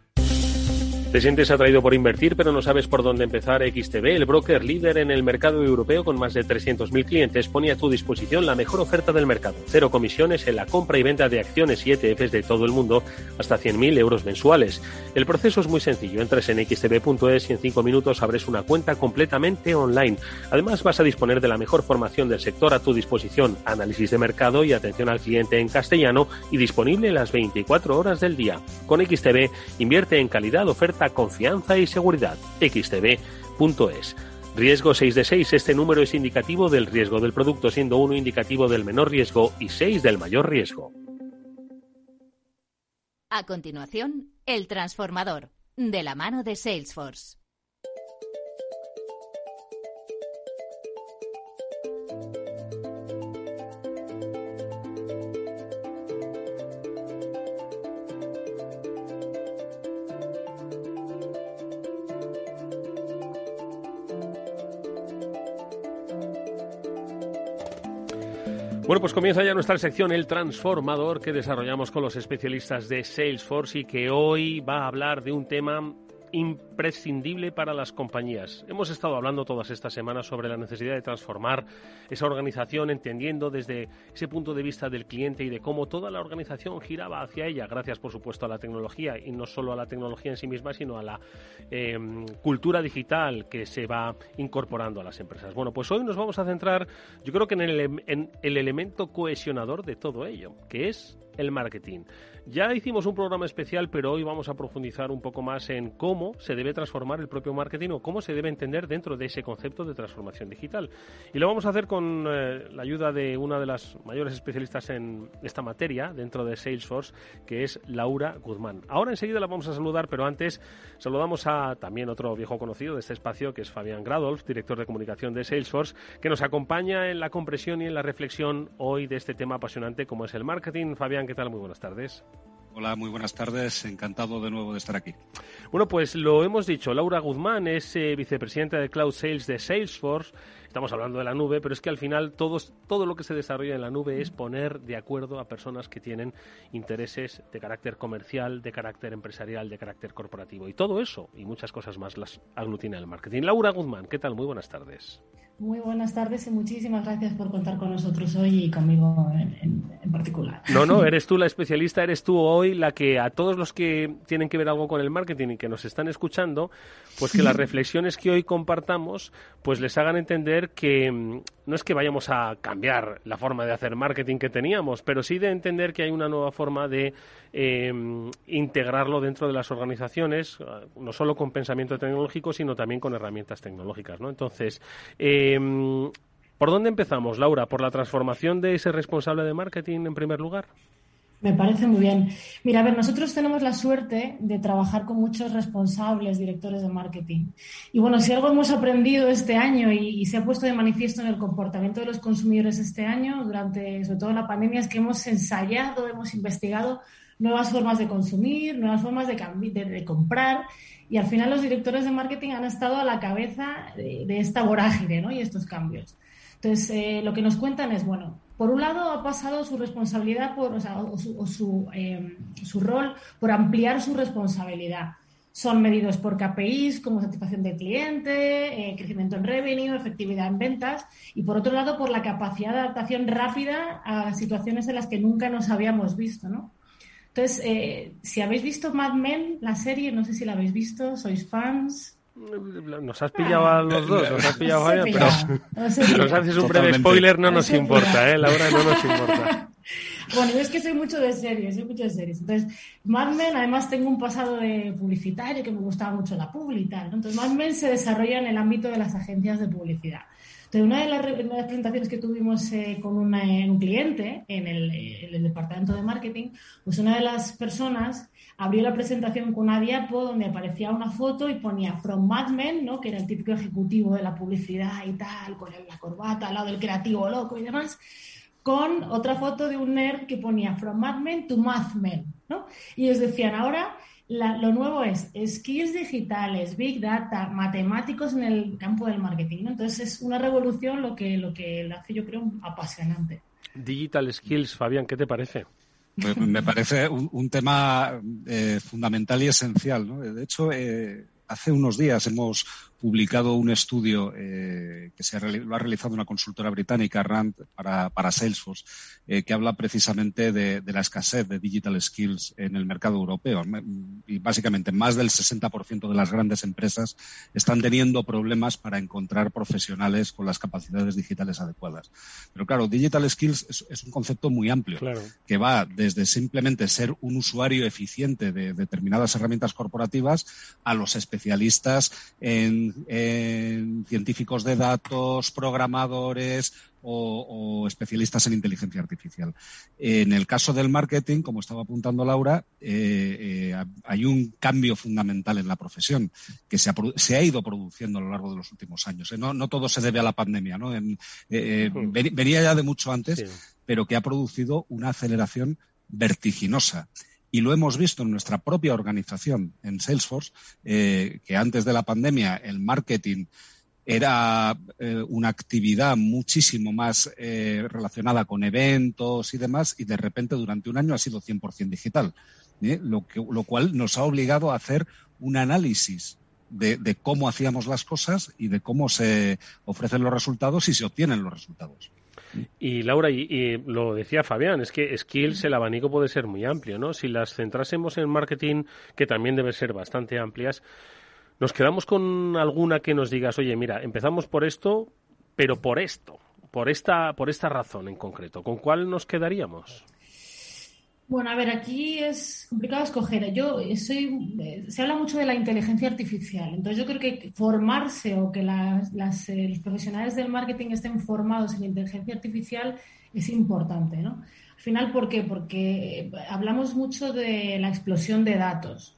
Te sientes atraído por invertir, pero no sabes por dónde empezar. XTB, el broker líder en el mercado europeo con más de 300.000 clientes, pone a tu disposición la mejor oferta del mercado. Cero comisiones en la compra y venta de acciones y ETFs de todo el mundo, hasta 100.000 euros mensuales. El proceso es muy sencillo. Entras en xtb.es y en cinco minutos abres una cuenta completamente online. Además, vas a disponer de la mejor formación del sector a tu disposición, análisis de mercado y atención al cliente en castellano y disponible las 24 horas del día. Con XTB, invierte en calidad, oferta confianza y seguridad. xtb.es. Riesgo 6 de 6. Este número es indicativo del riesgo del producto, siendo 1 indicativo del menor riesgo y 6 del mayor riesgo. A continuación, el transformador, de la mano de Salesforce. Bueno, pues comienza ya nuestra sección El Transformador que desarrollamos con los especialistas de Salesforce y que hoy va a hablar de un tema imprescindible para las compañías. Hemos estado hablando todas estas semanas sobre la necesidad de transformar esa organización, entendiendo desde ese punto de vista del cliente y de cómo toda la organización giraba hacia ella, gracias por supuesto a la tecnología y no solo a la tecnología en sí misma, sino a la em, cultura digital que se va incorporando a las empresas. Bueno, pues hoy nos vamos a centrar, yo creo que en el, en el elemento cohesionador de todo ello, que es el marketing. Ya hicimos un programa especial, pero hoy vamos a profundizar un poco más en cómo se debe transformar el propio marketing o cómo se debe entender dentro de ese concepto de transformación digital. Y lo vamos a hacer con eh, la ayuda de una de las mayores especialistas en esta materia dentro de Salesforce, que es Laura Guzmán. Ahora enseguida la vamos a saludar, pero antes saludamos a también otro viejo conocido de este espacio, que es Fabián Gradolf, director de comunicación de Salesforce, que nos acompaña en la compresión y en la reflexión hoy de este tema apasionante como es el marketing. Fabián, ¿qué tal? Muy buenas tardes. Hola, muy buenas tardes. Encantado de nuevo de estar aquí. Bueno, pues lo hemos dicho. Laura Guzmán es eh, vicepresidenta de Cloud Sales de Salesforce. Estamos hablando de la nube, pero es que al final todo lo que se desarrolla en la nube es poner de acuerdo a personas que tienen intereses de carácter comercial, de carácter empresarial, de carácter corporativo. Y todo eso y muchas cosas más las aglutina el marketing. Laura Guzmán, ¿qué tal? Muy buenas tardes. Muy buenas tardes y muchísimas gracias por contar con nosotros hoy y conmigo en, particular. No, no, <laughs> eres tú la especialista, eres tú hoy la que a todos los que tienen que ver algo con el marketing y que nos están escuchando, pues que las reflexiones que hoy compartamos, pues les hagan entender que mm, no es que vayamos a cambiar la forma de hacer marketing que teníamos, pero sí de entender que hay una nueva forma de em, integrarlo dentro de las organizaciones, no solo con pensamiento tecnológico, sino también con herramientas tecnológicas, ¿no? Entonces, em, ¿por dónde empezamos, Laura? ¿Por la transformación de ese responsable de marketing en primer lugar? Me parece muy bien. Mira, a ver, nosotros tenemos la suerte de trabajar con muchos responsables, directores de marketing. Y bueno, si algo hemos aprendido este año y, se ha puesto de manifiesto en el comportamiento de los consumidores este año, durante sobre todo la pandemia, es que hemos ensayado, hemos investigado nuevas formas de consumir, nuevas formas de, de, comprar. Y al final los directores de marketing han estado a la cabeza de, esta vorágine ¿no? y estos cambios. Entonces, eh, lo que nos cuentan es, bueno, por un lado, ha pasado su responsabilidad por, o, em, su, rol por ampliar su responsabilidad. Son medidos por KPIs como satisfacción del cliente, eh, crecimiento en revenue, efectividad en ventas y por otro lado por la capacidad de adaptación rápida a situaciones en las que nunca nos habíamos visto, ¿no? Entonces, eh, si habéis visto Mad Men, la serie, no sé si la habéis visto, sois fans. Nos has pillado a los dos, nos has pillado <laughs> a pero si nos haces un breve spoiler no nos importa, ¿eh? Laura, no nos importa. <laughs> Bueno, yo es que soy mucho de series, soy mucho de series. Entonces, Mad Men, además tengo un pasado de publicitario que me gustaba mucho la publicidad. Entonces, Mad Men se desarrolla en el ámbito de las agencias de publicidad. Entonces, una de las, presentaciones que tuvimos eh, con un cliente en el, en el, departamento de marketing, pues una de las personas abrió la presentación con una diapo donde aparecía una foto y ponía From Mad Men, ¿no? que era el típico ejecutivo de la publicidad y tal, con la corbata al lado del creativo loco y demás, con otra foto de un nerd que ponía From Mad Men to Mad Men. ¿no? Y ellos decían, ahora lo nuevo es skills digitales, big data, matemáticos en el campo del marketing. Entonces es una revolución lo que, lo que lo hace yo creo apasionante. Digital skills, Fabián, ¿qué te parece? Pues me parece un, tema eh, fundamental y esencial. ¿no? De hecho, eh, hace unos días hemos publicado un estudio eh, que se lo ha realizado una consultora británica, RAND, para, Salesforce, eh, que habla precisamente de, la escasez de digital skills en el mercado europeo. Y básicamente más del 60% de las grandes empresas están teniendo problemas para encontrar profesionales con las capacidades digitales adecuadas. Pero claro, digital skills es, un concepto muy amplio, que va desde simplemente ser un usuario eficiente de determinadas herramientas corporativas a los especialistas en científicos de datos, programadores o, especialistas en inteligencia artificial. En el caso del marketing, como estaba apuntando Laura, eh, eh, hay un cambio fundamental en la profesión que se ha, ido produciendo a lo largo de los últimos años. ¿eh? No, todo se debe a la pandemia, ¿no? venía ya de mucho antes, pero que ha producido una aceleración vertiginosa y lo hemos visto en nuestra propia organización, en Salesforce, eh, que antes de la pandemia el marketing era eh, una actividad muchísimo más eh, relacionada con eventos y demás, y de repente durante un año ha sido 100% digital, lo, que, lo cual nos ha obligado a hacer un análisis de, de, cómo hacíamos las cosas y de cómo se ofrecen los resultados y se obtienen los resultados. Y Laura, y, lo decía Fabián, es que skills, el abanico puede ser muy amplio, ¿no? Si las centrásemos en marketing, que también debe ser bastante amplias, nos quedamos con alguna que nos digas, oye, mira, empezamos por esto, pero por esto, por esta, por esta razón en concreto. ¿Con cuál nos quedaríamos? Bueno, a ver, aquí es complicado escoger. Yo soy, eh, se habla mucho de la inteligencia artificial, entonces yo creo que formarse o que las, eh, los profesionales del marketing estén formados en inteligencia artificial es importante, ¿no? Al final, ¿por qué? Porque hablamos mucho de la explosión de datos.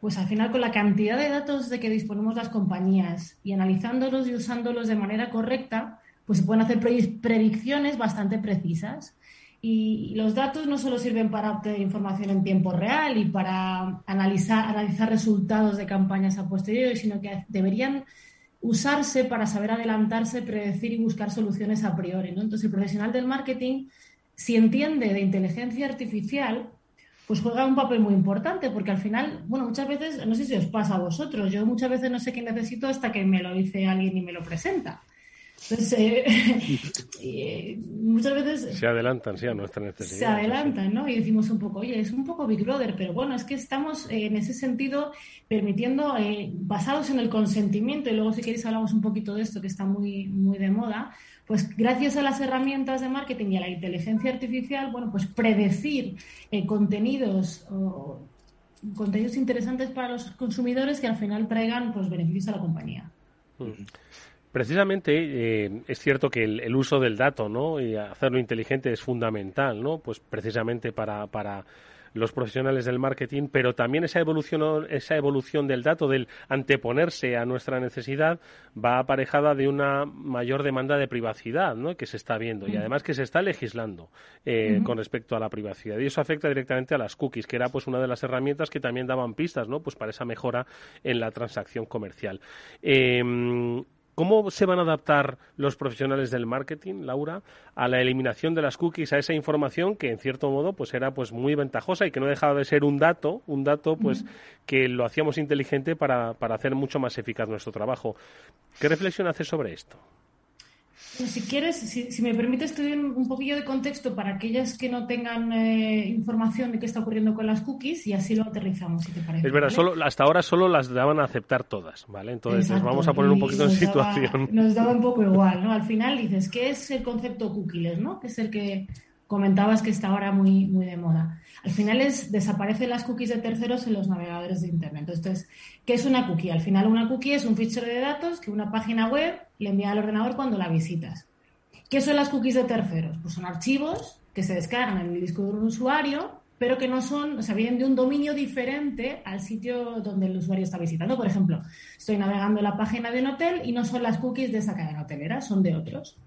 Pues al final, con la cantidad de datos de que disponemos las compañías y analizándolos y usándolos de manera correcta, pues se pueden hacer predicciones bastante precisas Y los datos no solo sirven para obtener información en tiempo real y para analizar, analizar resultados de campañas a posteriori, sino que deberían usarse para saber adelantarse, predecir y buscar soluciones a priori. ¿no? Entonces, el profesional del marketing, si entiende de inteligencia artificial, pues juega un papel muy importante, porque al final, bueno, muchas veces, no sé si os pasa a vosotros, yo muchas veces no sé qué necesito hasta que me lo dice alguien y me lo presenta. Entonces, eh, <laughs> eh, muchas veces... Se adelantan, sí, a nuestra necesidad. Se adelantan, ¿no? Y decimos un poco, oye, es un poco Big Brother, pero bueno, es que estamos eh, en ese sentido permitiendo, basados en el consentimiento, y luego si queréis hablamos un poquito de esto que está muy, muy de moda, pues gracias a las herramientas de marketing y a la inteligencia artificial, bueno, pues predecir contenidos o contenidos interesantes para los consumidores que al final traigan pues beneficios a la compañía. Mm. Precisamente eh, es cierto que el, uso del dato, ¿no? Y hacerlo inteligente es fundamental, ¿no? Pues precisamente para, para los profesionales del marketing, pero también esa evolución, esa evolución del dato, del anteponerse a nuestra necesidad, va aparejada de una mayor demanda de privacidad, ¿no? Que se está viendo y además que se está legislando eh, con respecto a la privacidad y eso afecta directamente a las cookies, que era pues una de las herramientas que también daban pistas, ¿no? Pues para esa mejora en la transacción comercial. Eh, ¿Cómo se van a adaptar los profesionales del marketing, Laura, a la eliminación de las cookies, a esa información que en cierto modo pues era pues muy ventajosa y que no dejaba de ser un dato, un dato pues que lo hacíamos inteligente para, para hacer mucho más eficaz nuestro trabajo? ¿Qué reflexión hace sobre esto? Pues si quieres, si, me permites, te doy un, poquillo de contexto para aquellas que no tengan eh, información de qué está ocurriendo con las cookies y así lo aterrizamos, si te parece. Es verdad, solo, hasta ahora solo las daban a aceptar todas, ¿vale? Entonces vamos a poner un poquito en situación. nos daba un poco igual, ¿no? Al final dices, ¿qué es el concepto cookies, ¿no? Que es el que comentabas que está ahora muy, muy de moda. Al final es, desaparecen las cookies de terceros en los navegadores de Internet. Entonces, ¿qué es una cookie? Al final una cookie es un fichero de datos que una página web le envía al ordenador cuando la visitas. ¿Qué son las cookies de terceros? Pues son archivos que se descargan en el disco de un usuario, pero que no son, o sea, vienen de un dominio diferente al sitio donde el usuario está visitando. Por ejemplo, estoy navegando la página de un hotel y no son las cookies de esa cadena hotelera, son de otros.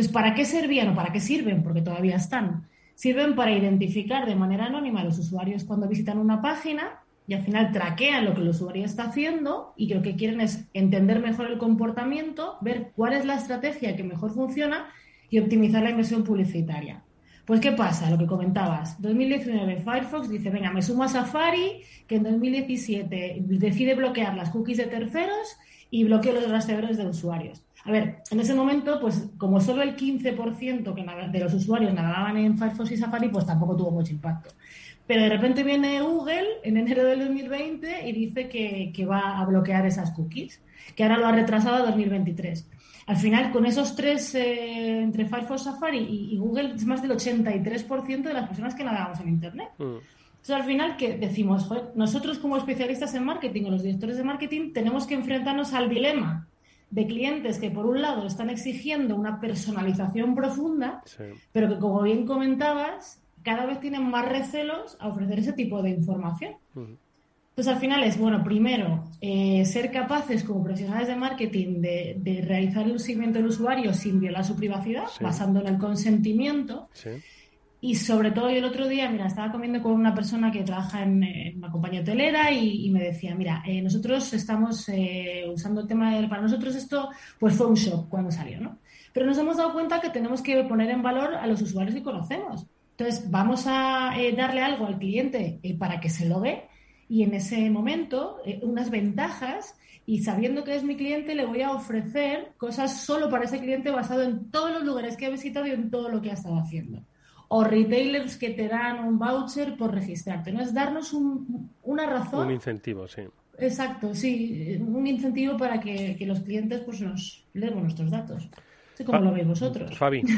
Entonces, ¿para qué servían o para qué sirven? Porque todavía están sirven para identificar de manera anónima a los usuarios cuando visitan una página y al final traquean lo que el usuario está haciendo y lo que quieren es entender mejor el comportamiento, ver cuál es la estrategia que mejor funciona y optimizar la inversión publicitaria. Pues, ¿qué pasa? Lo que comentabas. 2019, Firefox dice, venga, me sumo a Safari, que en 2017 decide bloquear las cookies de terceros y bloquea los rastreadores de usuarios. A ver, en ese momento, pues como solo el 15% de los usuarios navegaban en Firefox y Safari, pues tampoco tuvo mucho impacto. Pero de repente viene Google en enero del 2020 y dice que, va a bloquear esas cookies, que ahora lo ha retrasado a 2023. Al final, con esos tres, eh, entre Firefox, Safari y, Google, es más del 83% de las personas que navegamos en Internet. Mm. Entonces, al final, que decimos? nosotros como especialistas en marketing o los directores de marketing tenemos que enfrentarnos al dilema de clientes que por un lado están exigiendo una personalización profunda, pero que como bien comentabas, cada vez tienen más recelos a ofrecer ese tipo de información. Entonces al final es, bueno, primero, eh, ser capaces como profesionales de marketing de, realizar el seguimiento del usuario sin violar su privacidad, basando en el consentimiento. Y sobre todo, yo el otro día, mira, estaba comiendo con una persona que trabaja en, una compañía hotelera y, me decía, mira, eh, nosotros estamos eh, usando el tema de, para nosotros esto, pues fue un shock cuando salió, ¿no? Pero nos hemos dado cuenta que tenemos que poner en valor a los usuarios que conocemos. Entonces, vamos a eh, darle algo al cliente para que se lo ve y en ese momento unas ventajas y sabiendo que es mi cliente le voy a ofrecer cosas solo para ese cliente basado en todos los lugares que ha visitado y en todo lo que ha estado haciendo o retailers que te dan un voucher por registrarte. No es darnos una razón. Un incentivo, sí. Exacto, sí, un incentivo para que, los clientes pues nos leemos nuestros datos. ¿Cómo lo veis vosotros? Fabi. <laughs>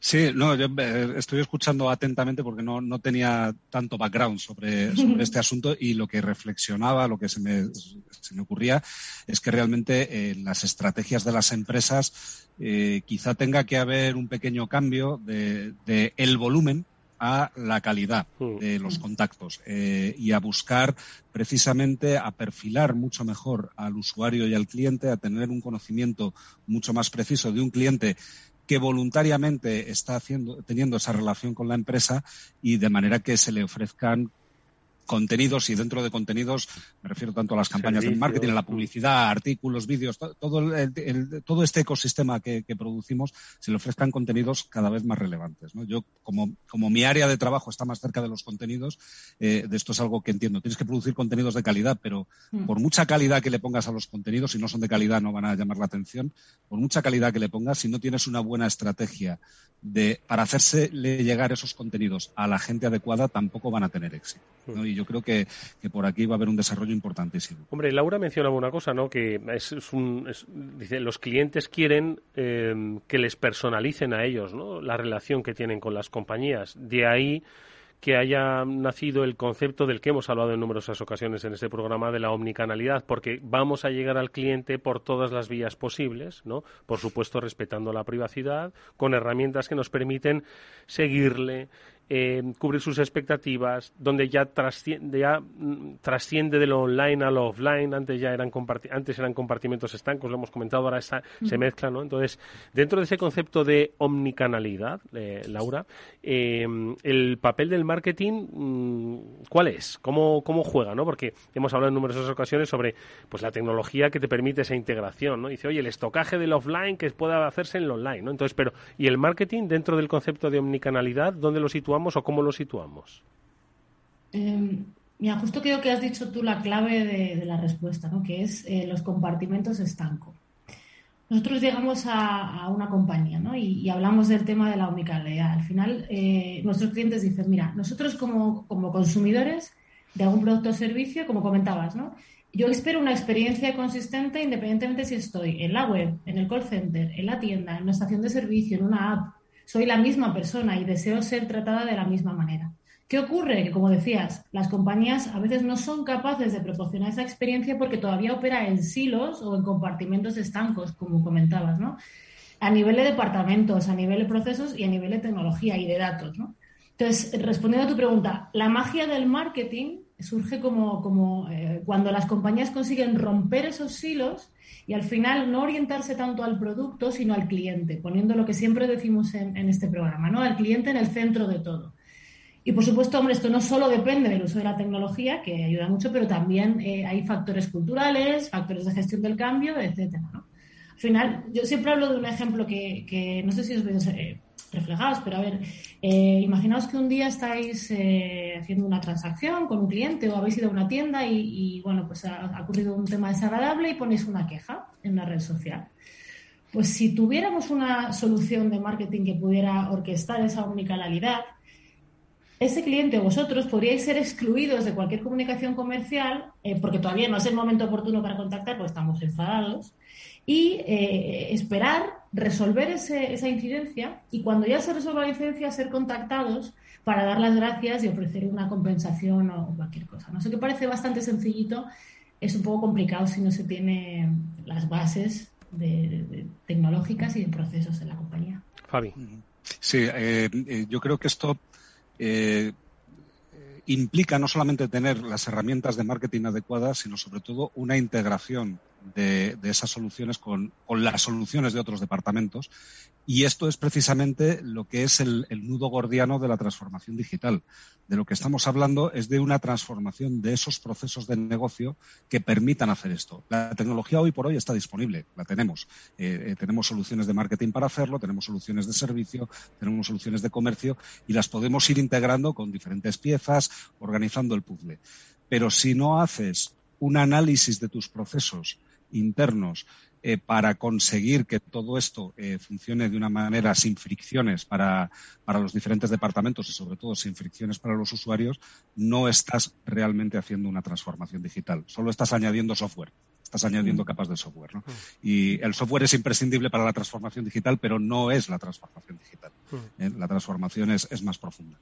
Sí, no, yo eh, estoy escuchando atentamente porque no, no tenía tanto background sobre, sobre, este asunto y lo que reflexionaba, lo que se me, se me ocurría es que realmente eh, las estrategias de las empresas eh, quizá tenga que haber un pequeño cambio de, de el volumen a la calidad mm. de los contactos eh, y a buscar precisamente a perfilar mucho mejor al usuario y al cliente, a tener un conocimiento mucho más preciso de un cliente que voluntariamente está haciendo, teniendo esa relación con la empresa y de manera que se le ofrezcan contenidos y dentro de contenidos me refiero tanto a las campañas de marketing, a la publicidad, artículos, vídeos, todo, el, todo este ecosistema que, producimos, se le ofrezcan contenidos cada vez más relevantes. Yo, como, como mi área de trabajo está más cerca de los contenidos, eh, de esto es algo que entiendo. Tienes que producir contenidos de calidad, pero mm. por mucha calidad que le pongas a los contenidos, si no son de calidad no van a llamar la atención, por mucha calidad que le pongas, si no tienes una buena estrategia de, para hacerse llegar esos contenidos a la gente adecuada, tampoco van a tener éxito. Mm. Y yo creo que, por aquí va a haber un desarrollo importantísimo. Hombre, Laura mencionaba una cosa, ¿no? Que es, un, dice, los clientes quieren em, que les personalicen a ellos, ¿no? La relación que tienen con las compañías. De ahí que haya nacido el concepto del que hemos hablado en numerosas ocasiones en este programa de la omnicanalidad, porque vamos a llegar al cliente por todas las vías posibles, ¿no? Por supuesto, respetando la privacidad, con herramientas que nos permiten seguirle, eh, cubrir sus expectativas, donde ya trasciende, ya mm, trasciende de lo online a lo offline, antes ya eran antes eran compartimentos estancos, lo hemos comentado, ahora se mezclan, ¿no? Entonces, dentro de ese concepto de omnicanalidad, eh, Laura, eh, el papel del marketing, mm, ¿cuál es? ¿Cómo, ¿Cómo juega, no? Porque hemos hablado en numerosas ocasiones sobre pues la tecnología que te permite esa integración, ¿no? Dice, oye, el estocaje del offline que pueda hacerse en el online, ¿no? Entonces, pero, ¿y el marketing dentro del concepto de omnicanalidad, dónde lo situamos? o cómo lo situamos? Eh, mira, justo creo que has dicho tú la clave de, la respuesta, ¿no? que es eh, los compartimentos estanco. Nosotros llegamos a, una compañía ¿no? y, hablamos del tema de la omnicanalidad. Al final, eh, nuestros clientes dicen, mira, nosotros como, como consumidores de algún producto o servicio, como comentabas, ¿no? yo espero una experiencia consistente independientemente si estoy en la web, en el call center, en la tienda, en una estación de servicio, en una app, soy la misma persona y deseo ser tratada de la misma manera. ¿Qué ocurre? Que, como decías, las compañías a veces no son capaces de proporcionar esa experiencia porque todavía opera en silos o en compartimentos estancos, como comentabas, ¿no? A nivel de departamentos, a nivel de procesos y a nivel de tecnología y de datos, ¿no? Entonces, respondiendo a tu pregunta, la magia del marketing surge como, como eh, cuando las compañías consiguen romper esos silos y al final no orientarse tanto al producto, sino al cliente, poniendo lo que siempre decimos en, este programa, ¿no? Al cliente en el centro de todo. Y por supuesto, hombre, esto no solo depende del uso de la tecnología, que ayuda mucho, pero también eh, hay factores culturales, factores de gestión del cambio, etcétera. Al final, yo siempre hablo de un ejemplo que, no sé si os veis eh, reflejados, pero a ver, eh, imaginaos que un día estáis eh, haciendo una transacción con un cliente o habéis ido a una tienda y, bueno, pues ha, ocurrido un tema desagradable y ponéis una queja en una red social. Pues si tuviéramos una solución de marketing que pudiera orquestar esa omnicanalidad, ese cliente o vosotros podríais ser excluidos de cualquier comunicación comercial eh, porque todavía no es el momento oportuno para contactar, porque estamos enfadados, y esperar resolver esa incidencia y cuando ya se resuelva la incidencia ser contactados para dar las gracias y ofrecer una compensación o cualquier cosa. No sé que parece bastante sencillito, es un poco complicado si no se tiene las bases de, tecnológicas y de procesos en la compañía. Fabi. Sí, eh, eh, yo creo que esto eh, implica no solamente tener las herramientas de marketing adecuadas, sino sobre todo una integración de, esas soluciones con, las soluciones de otros departamentos. Y esto es precisamente lo que es el, nudo gordiano de la transformación digital. De lo que estamos hablando es de una transformación de esos procesos de negocio que permitan hacer esto. La tecnología hoy por hoy está disponible, la tenemos. Eh, eh, tenemos soluciones de marketing para hacerlo, tenemos soluciones de servicio, tenemos soluciones de comercio y las podemos ir integrando con diferentes piezas, organizando el puzzle. Pero si no haces un análisis de tus procesos internos eh, para conseguir que todo esto eh, funcione de una manera sin fricciones para, para, los diferentes departamentos y sobre todo sin fricciones para los usuarios, no estás realmente haciendo una transformación digital. Solo estás añadiendo software estás añadiendo mm. capas de software. ¿no? Mm. Y el software es imprescindible para la transformación digital, pero no es la transformación digital. Mm. ¿eh? La transformación es, es, más profunda.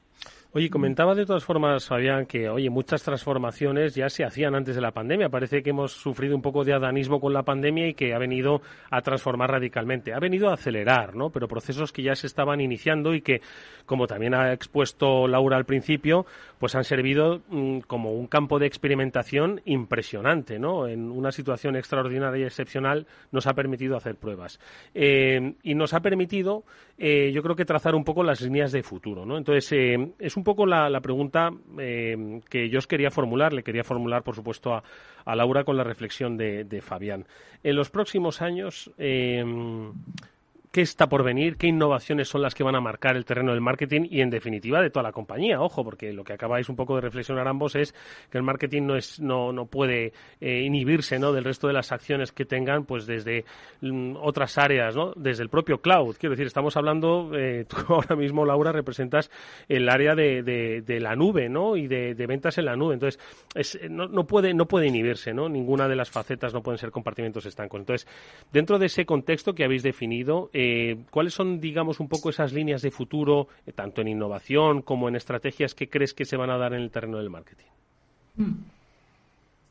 Oye, comentaba de todas formas, Fabián, que oye, muchas transformaciones ya se hacían antes de la pandemia. Parece que hemos sufrido un poco de adanismo con la pandemia y que ha venido a transformar radicalmente. Ha venido a acelerar, ¿no? Pero procesos que ya se estaban iniciando y que, como también ha expuesto Laura al principio, pues han servido como un campo de experimentación impresionante, ¿no? En una situación extraordinaria y excepcional, nos ha permitido hacer pruebas. Eh, y nos ha permitido, eh, yo creo que trazar un poco las líneas de futuro. ¿no? Entonces, eh, es un poco la, pregunta que yo os quería formular. Le quería formular, por supuesto, a, Laura con la reflexión de Fabián. En los próximos años, qué está por venir, qué innovaciones son las que van a marcar el terreno del marketing y, en definitiva, de toda la compañía. Ojo, porque lo que acabáis un poco de reflexionar ambos es que el marketing no es no, no puede eh, inhibirse ¿no? del resto de las acciones que tengan pues desde mm, otras áreas, ¿no? desde el propio cloud. Quiero decir, estamos hablando, eh, <laughs> tú ahora mismo, Laura, representas el área de, de, la nube ¿no? y de, ventas en la nube. Entonces, es, no, no, puede, no puede inhibirse, ¿no? ninguna de las facetas no pueden ser compartimentos estancos. Entonces, dentro de ese contexto que habéis definido, eh, ¿cuáles son, digamos, un poco esas líneas de futuro, eh, tanto en innovación como en estrategias que crees que se van a dar en el terreno del marketing? Mm.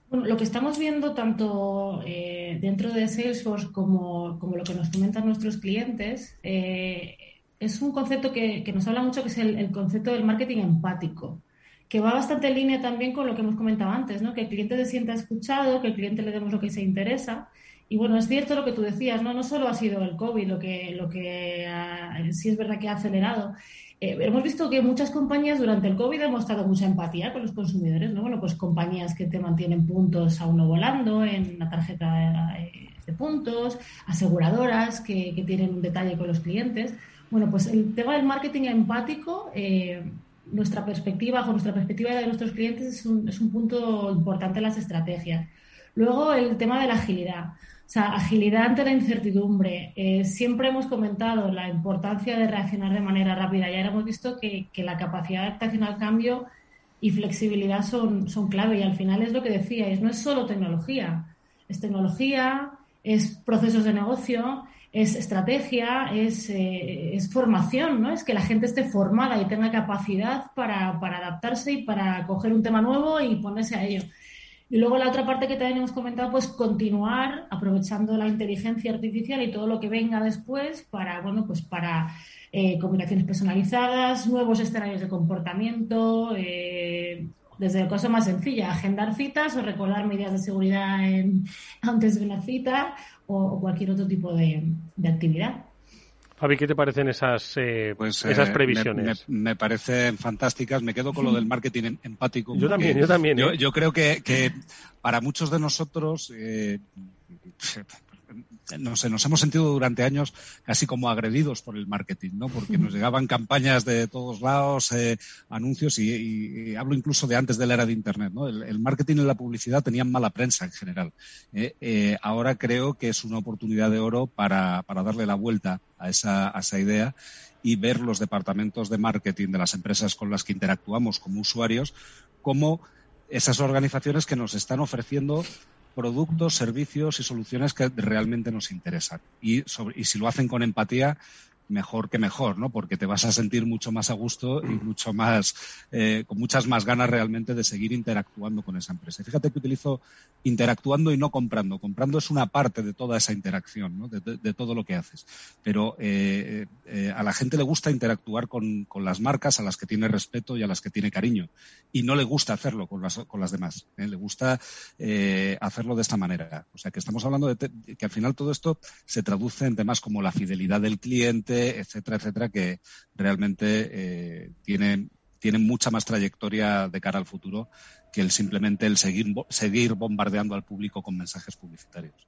Bueno, lo que estamos viendo tanto eh, dentro de Salesforce como, lo que nos comentan nuestros clientes es un concepto que, nos habla mucho, que es el, concepto del marketing empático que va bastante en línea también con lo que hemos comentado antes, ¿no? que el cliente se sienta escuchado, que el cliente le demos lo que se interesa y bueno, es cierto lo que tú decías, no, no solo ha sido el COVID lo que, lo que sí es verdad que ha acelerado. Eh, hemos visto que muchas compañías durante el COVID han mostrado mucha empatía con los consumidores, ¿no? Bueno, pues compañías que te mantienen puntos a uno volando en la tarjeta de, puntos, aseguradoras que, que, tienen un detalle con los clientes. Bueno, pues el tema del marketing empático, eh, nuestra perspectiva, bajo nuestra perspectiva de nuestros clientes, es un, es un punto importante en las estrategias. Luego, el tema de la agilidad. O sea, agilidad ante la incertidumbre. Eh, siempre hemos comentado la importancia de reaccionar de manera rápida. Ya hemos visto que, la capacidad de adaptación al cambio y flexibilidad son, son clave. Y al final es lo que decíais, no es solo tecnología. Es tecnología, es procesos de negocio, es estrategia, es, eh, es, formación, ¿no? Es que la gente esté formada y tenga capacidad para, para adaptarse y para coger un tema nuevo y ponerse a ello. Y luego la otra parte que también hemos comentado, pues continuar aprovechando la inteligencia artificial y todo lo que venga después para, bueno, pues para eh, combinaciones personalizadas, nuevos escenarios de comportamiento, eh, desde cosa más sencilla, agendar citas o recordar medidas de seguridad <laughs> antes de una cita o, cualquier otro tipo de actividad. Fabi, ¿qué te parecen esas, eh, pues, esas eh, previsiones? Me, parecen fantásticas. Me quedo con lo del marketing em, empático. Yo también, yo también. Yo, ¿eh? creo que, para muchos de nosotros no sé, nos hemos sentido durante años casi como agredidos por el marketing, ¿no? Porque nos llegaban campañas de todos lados, eh, anuncios y, hablo incluso de antes de la era de Internet, ¿no? El, marketing y la publicidad tenían mala prensa en general. Eh, eh, ahora creo que es una oportunidad de oro para, darle la vuelta a esa, a esa idea y ver los departamentos de marketing de las empresas con las que interactuamos como usuarios como esas organizaciones que nos están ofreciendo productos, servicios y soluciones que realmente nos interesan. Y, y si lo hacen con empatía, mejor que mejor, ¿no? Porque te vas a sentir mucho más a gusto y mucho más, eh, con muchas más ganas realmente de seguir interactuando con esa empresa. fíjate que utilizo interactuando y no comprando. Comprando es una parte de toda esa interacción, ¿no? de, todo lo que haces. Pero eh, eh, a la gente le gusta interactuar con, con, las marcas a las que tiene respeto y a las que tiene cariño. Y no le gusta hacerlo con las, con las demás. Le gusta hacerlo de esta manera. O sea que estamos hablando de que al final todo esto se traduce en temas como la fidelidad del cliente, etcétera, etcétera, que realmente eh, tienen, mucha más trayectoria de cara al futuro que el simplemente el seguir, seguir bombardeando al público con mensajes publicitarios.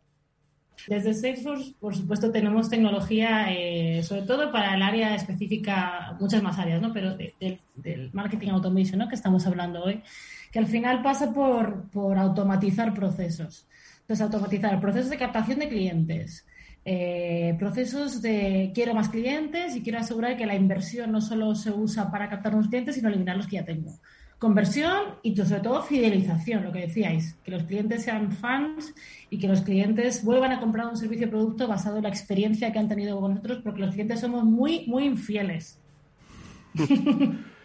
Desde Salesforce, por supuesto, tenemos tecnología, eh, sobre todo para el área específica, muchas más áreas, ¿no? Pero del marketing automation, ¿no? Que estamos hablando hoy, que al final pasa por, por automatizar procesos. Entonces, automatizar procesos de captación de clientes, eh, procesos de quiero más clientes y quiero asegurar que la inversión no solo se usa para captar nuevos clientes, sino eliminar los que ya tengo. Conversión y sobre todo fidelización, lo que decíais, que los clientes sean fans y que los clientes vuelvan a comprar un servicio o producto basado en la experiencia que han tenido con nosotros, porque los clientes somos muy, muy infieles. <laughs>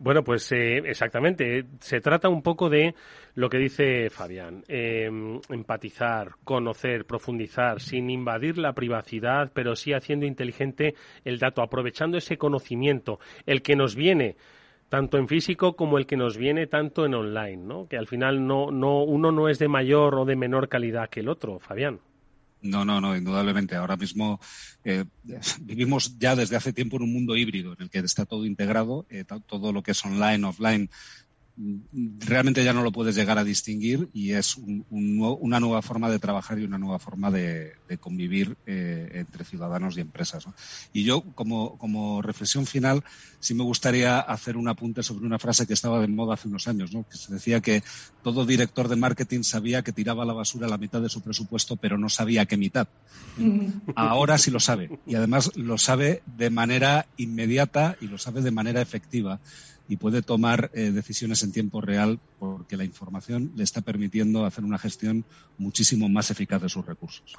Bueno, pues eh, exactamente. Se trata un poco de lo que dice Fabián. Em, empatizar, conocer, profundizar, sin invadir la privacidad, pero sí haciendo inteligente el dato, aprovechando ese conocimiento, el que nos viene tanto en físico como el que nos viene tanto en online, ¿no? Que al final no, no, uno no es de mayor o de menor calidad que el otro, Fabián. No, no, no, indudablemente. Ahora mismo eh, vivimos ya desde hace tiempo en un mundo híbrido en el que está todo integrado, eh, todo lo que es online, offline, realmente ya no lo puedes llegar a distinguir y es una nueva forma de trabajar y una nueva forma de, convivir eh, entre ciudadanos y empresas. Y yo, como, como, reflexión final, sí me gustaría hacer un apunte sobre una frase que estaba de moda hace unos años, ¿no? que se decía que todo director de marketing sabía que tiraba a la basura la mitad de su presupuesto, pero no sabía qué mitad. <laughs> Ahora sí lo sabe y además lo sabe de manera inmediata y lo sabe de manera efectiva y puede tomar eh, decisiones en tiempo real porque la información le está permitiendo hacer una gestión muchísimo más eficaz de sus recursos.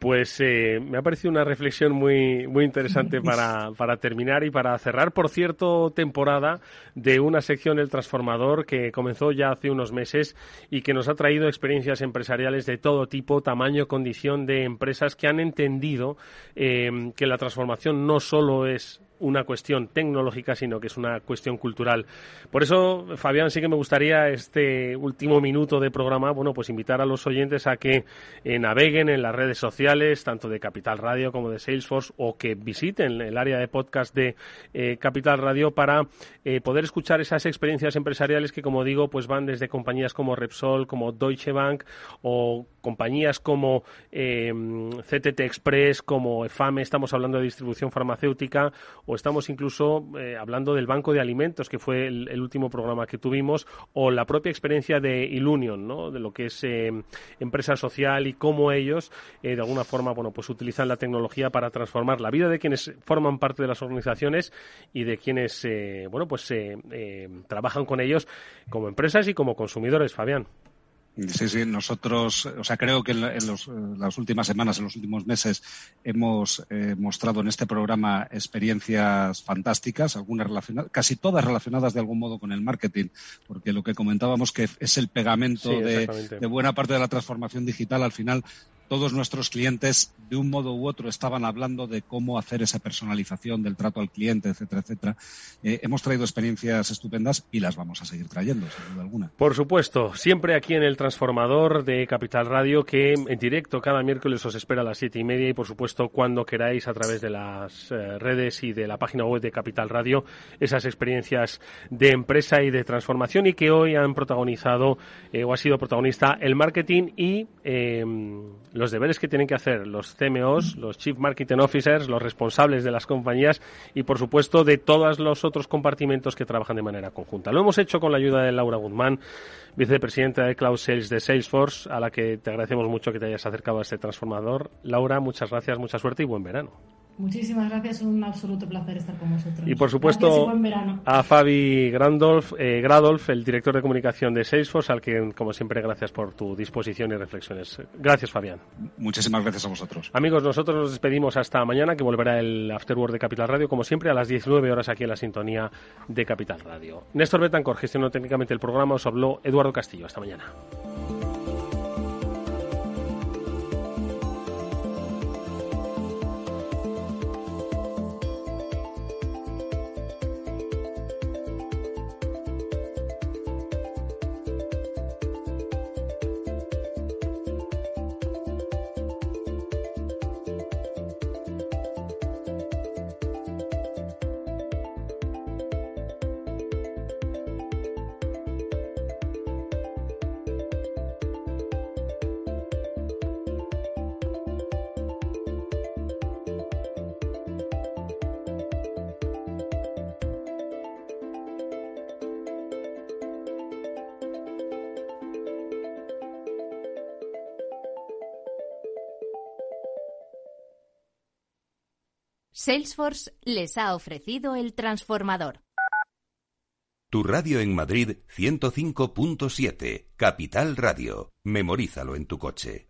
Pues eh, me ha parecido una reflexión muy, muy interesante <laughs> para, para, terminar y para cerrar, por cierto, temporada de una sección El Transformador que comenzó ya hace unos meses y que nos ha traído experiencias empresariales de todo tipo, tamaño, condición de empresas que han entendido eh, que la transformación no solo es una cuestión tecnológica, sino que es una cuestión cultural. Por eso, Fabián, sí que me gustaría este último minuto de programa, bueno, pues invitar a los oyentes a que eh, naveguen en las redes sociales, tanto de Capital Radio como de Salesforce, o que visiten el área de podcast de eh, Capital Radio para eh, poder escuchar esas experiencias empresariales que, como digo, pues van desde compañías como Repsol, como Deutsche Bank, o compañías como CTT Express, como EFAME, estamos hablando de distribución farmacéutica, o estamos incluso eh, hablando del Banco de Alimentos, que fue el, último programa que tuvimos, o la propia experiencia de Ilunion, ¿no? de lo que es eh, empresa social y cómo ellos, eh, de alguna forma, bueno, pues utilizan la tecnología para transformar la vida de quienes forman parte de las organizaciones y de quienes, bueno, pues trabajan con ellos como empresas y como consumidores, Fabián. Sí, sí, nosotros, o sea, creo que en, las últimas semanas, en los últimos meses, hemos eh, mostrado en este programa experiencias fantásticas, algunas relacionadas, casi todas relacionadas de algún modo con el marketing, porque lo que comentábamos que es el pegamento de, de, buena parte de la transformación digital, al final todos nuestros clientes, de un modo u otro, estaban hablando de cómo hacer esa personalización del trato al cliente, etcétera, etcétera. Eh, hemos traído experiencias estupendas y las vamos a seguir trayendo, sin duda alguna. Por supuesto, siempre aquí en el Transformador de Capital Radio, que en directo cada miércoles os espera a las siete y media y, por supuesto, cuando queráis a través de las eh, redes y de la página web de Capital Radio, esas experiencias de empresa y de transformación y que hoy han protagonizado eh, o ha sido protagonista el marketing y los deberes que tienen que hacer los CMOs, los Chief Marketing Officers, los responsables de las compañías y, por supuesto, de todos los otros compartimentos que trabajan de manera conjunta. Lo hemos hecho con la ayuda de Laura Guzmán, vicepresidenta de Cloud Sales de Salesforce, a la que te agradecemos mucho que te hayas acercado a este transformador. Laura, muchas gracias, mucha suerte y buen verano. Muchísimas gracias, un absoluto placer estar con vosotros. Y por supuesto a Fabi Grandolf, eh, Gradolf, el director de comunicación de Salesforce, al que como siempre gracias por tu disposición y reflexiones. Gracias Fabián. Muchísimas gracias a vosotros. Amigos, nosotros nos despedimos hasta mañana, que volverá el Afterword de Capital Radio, como siempre a las 19 horas aquí en la sintonía de Capital Radio. Néstor Betancor gestionó técnicamente el programa, os habló Eduardo Castillo. Hasta mañana. Salesforce les ha ofrecido el transformador. Tu radio en Madrid 105.7, Capital Radio. Memorízalo en tu coche.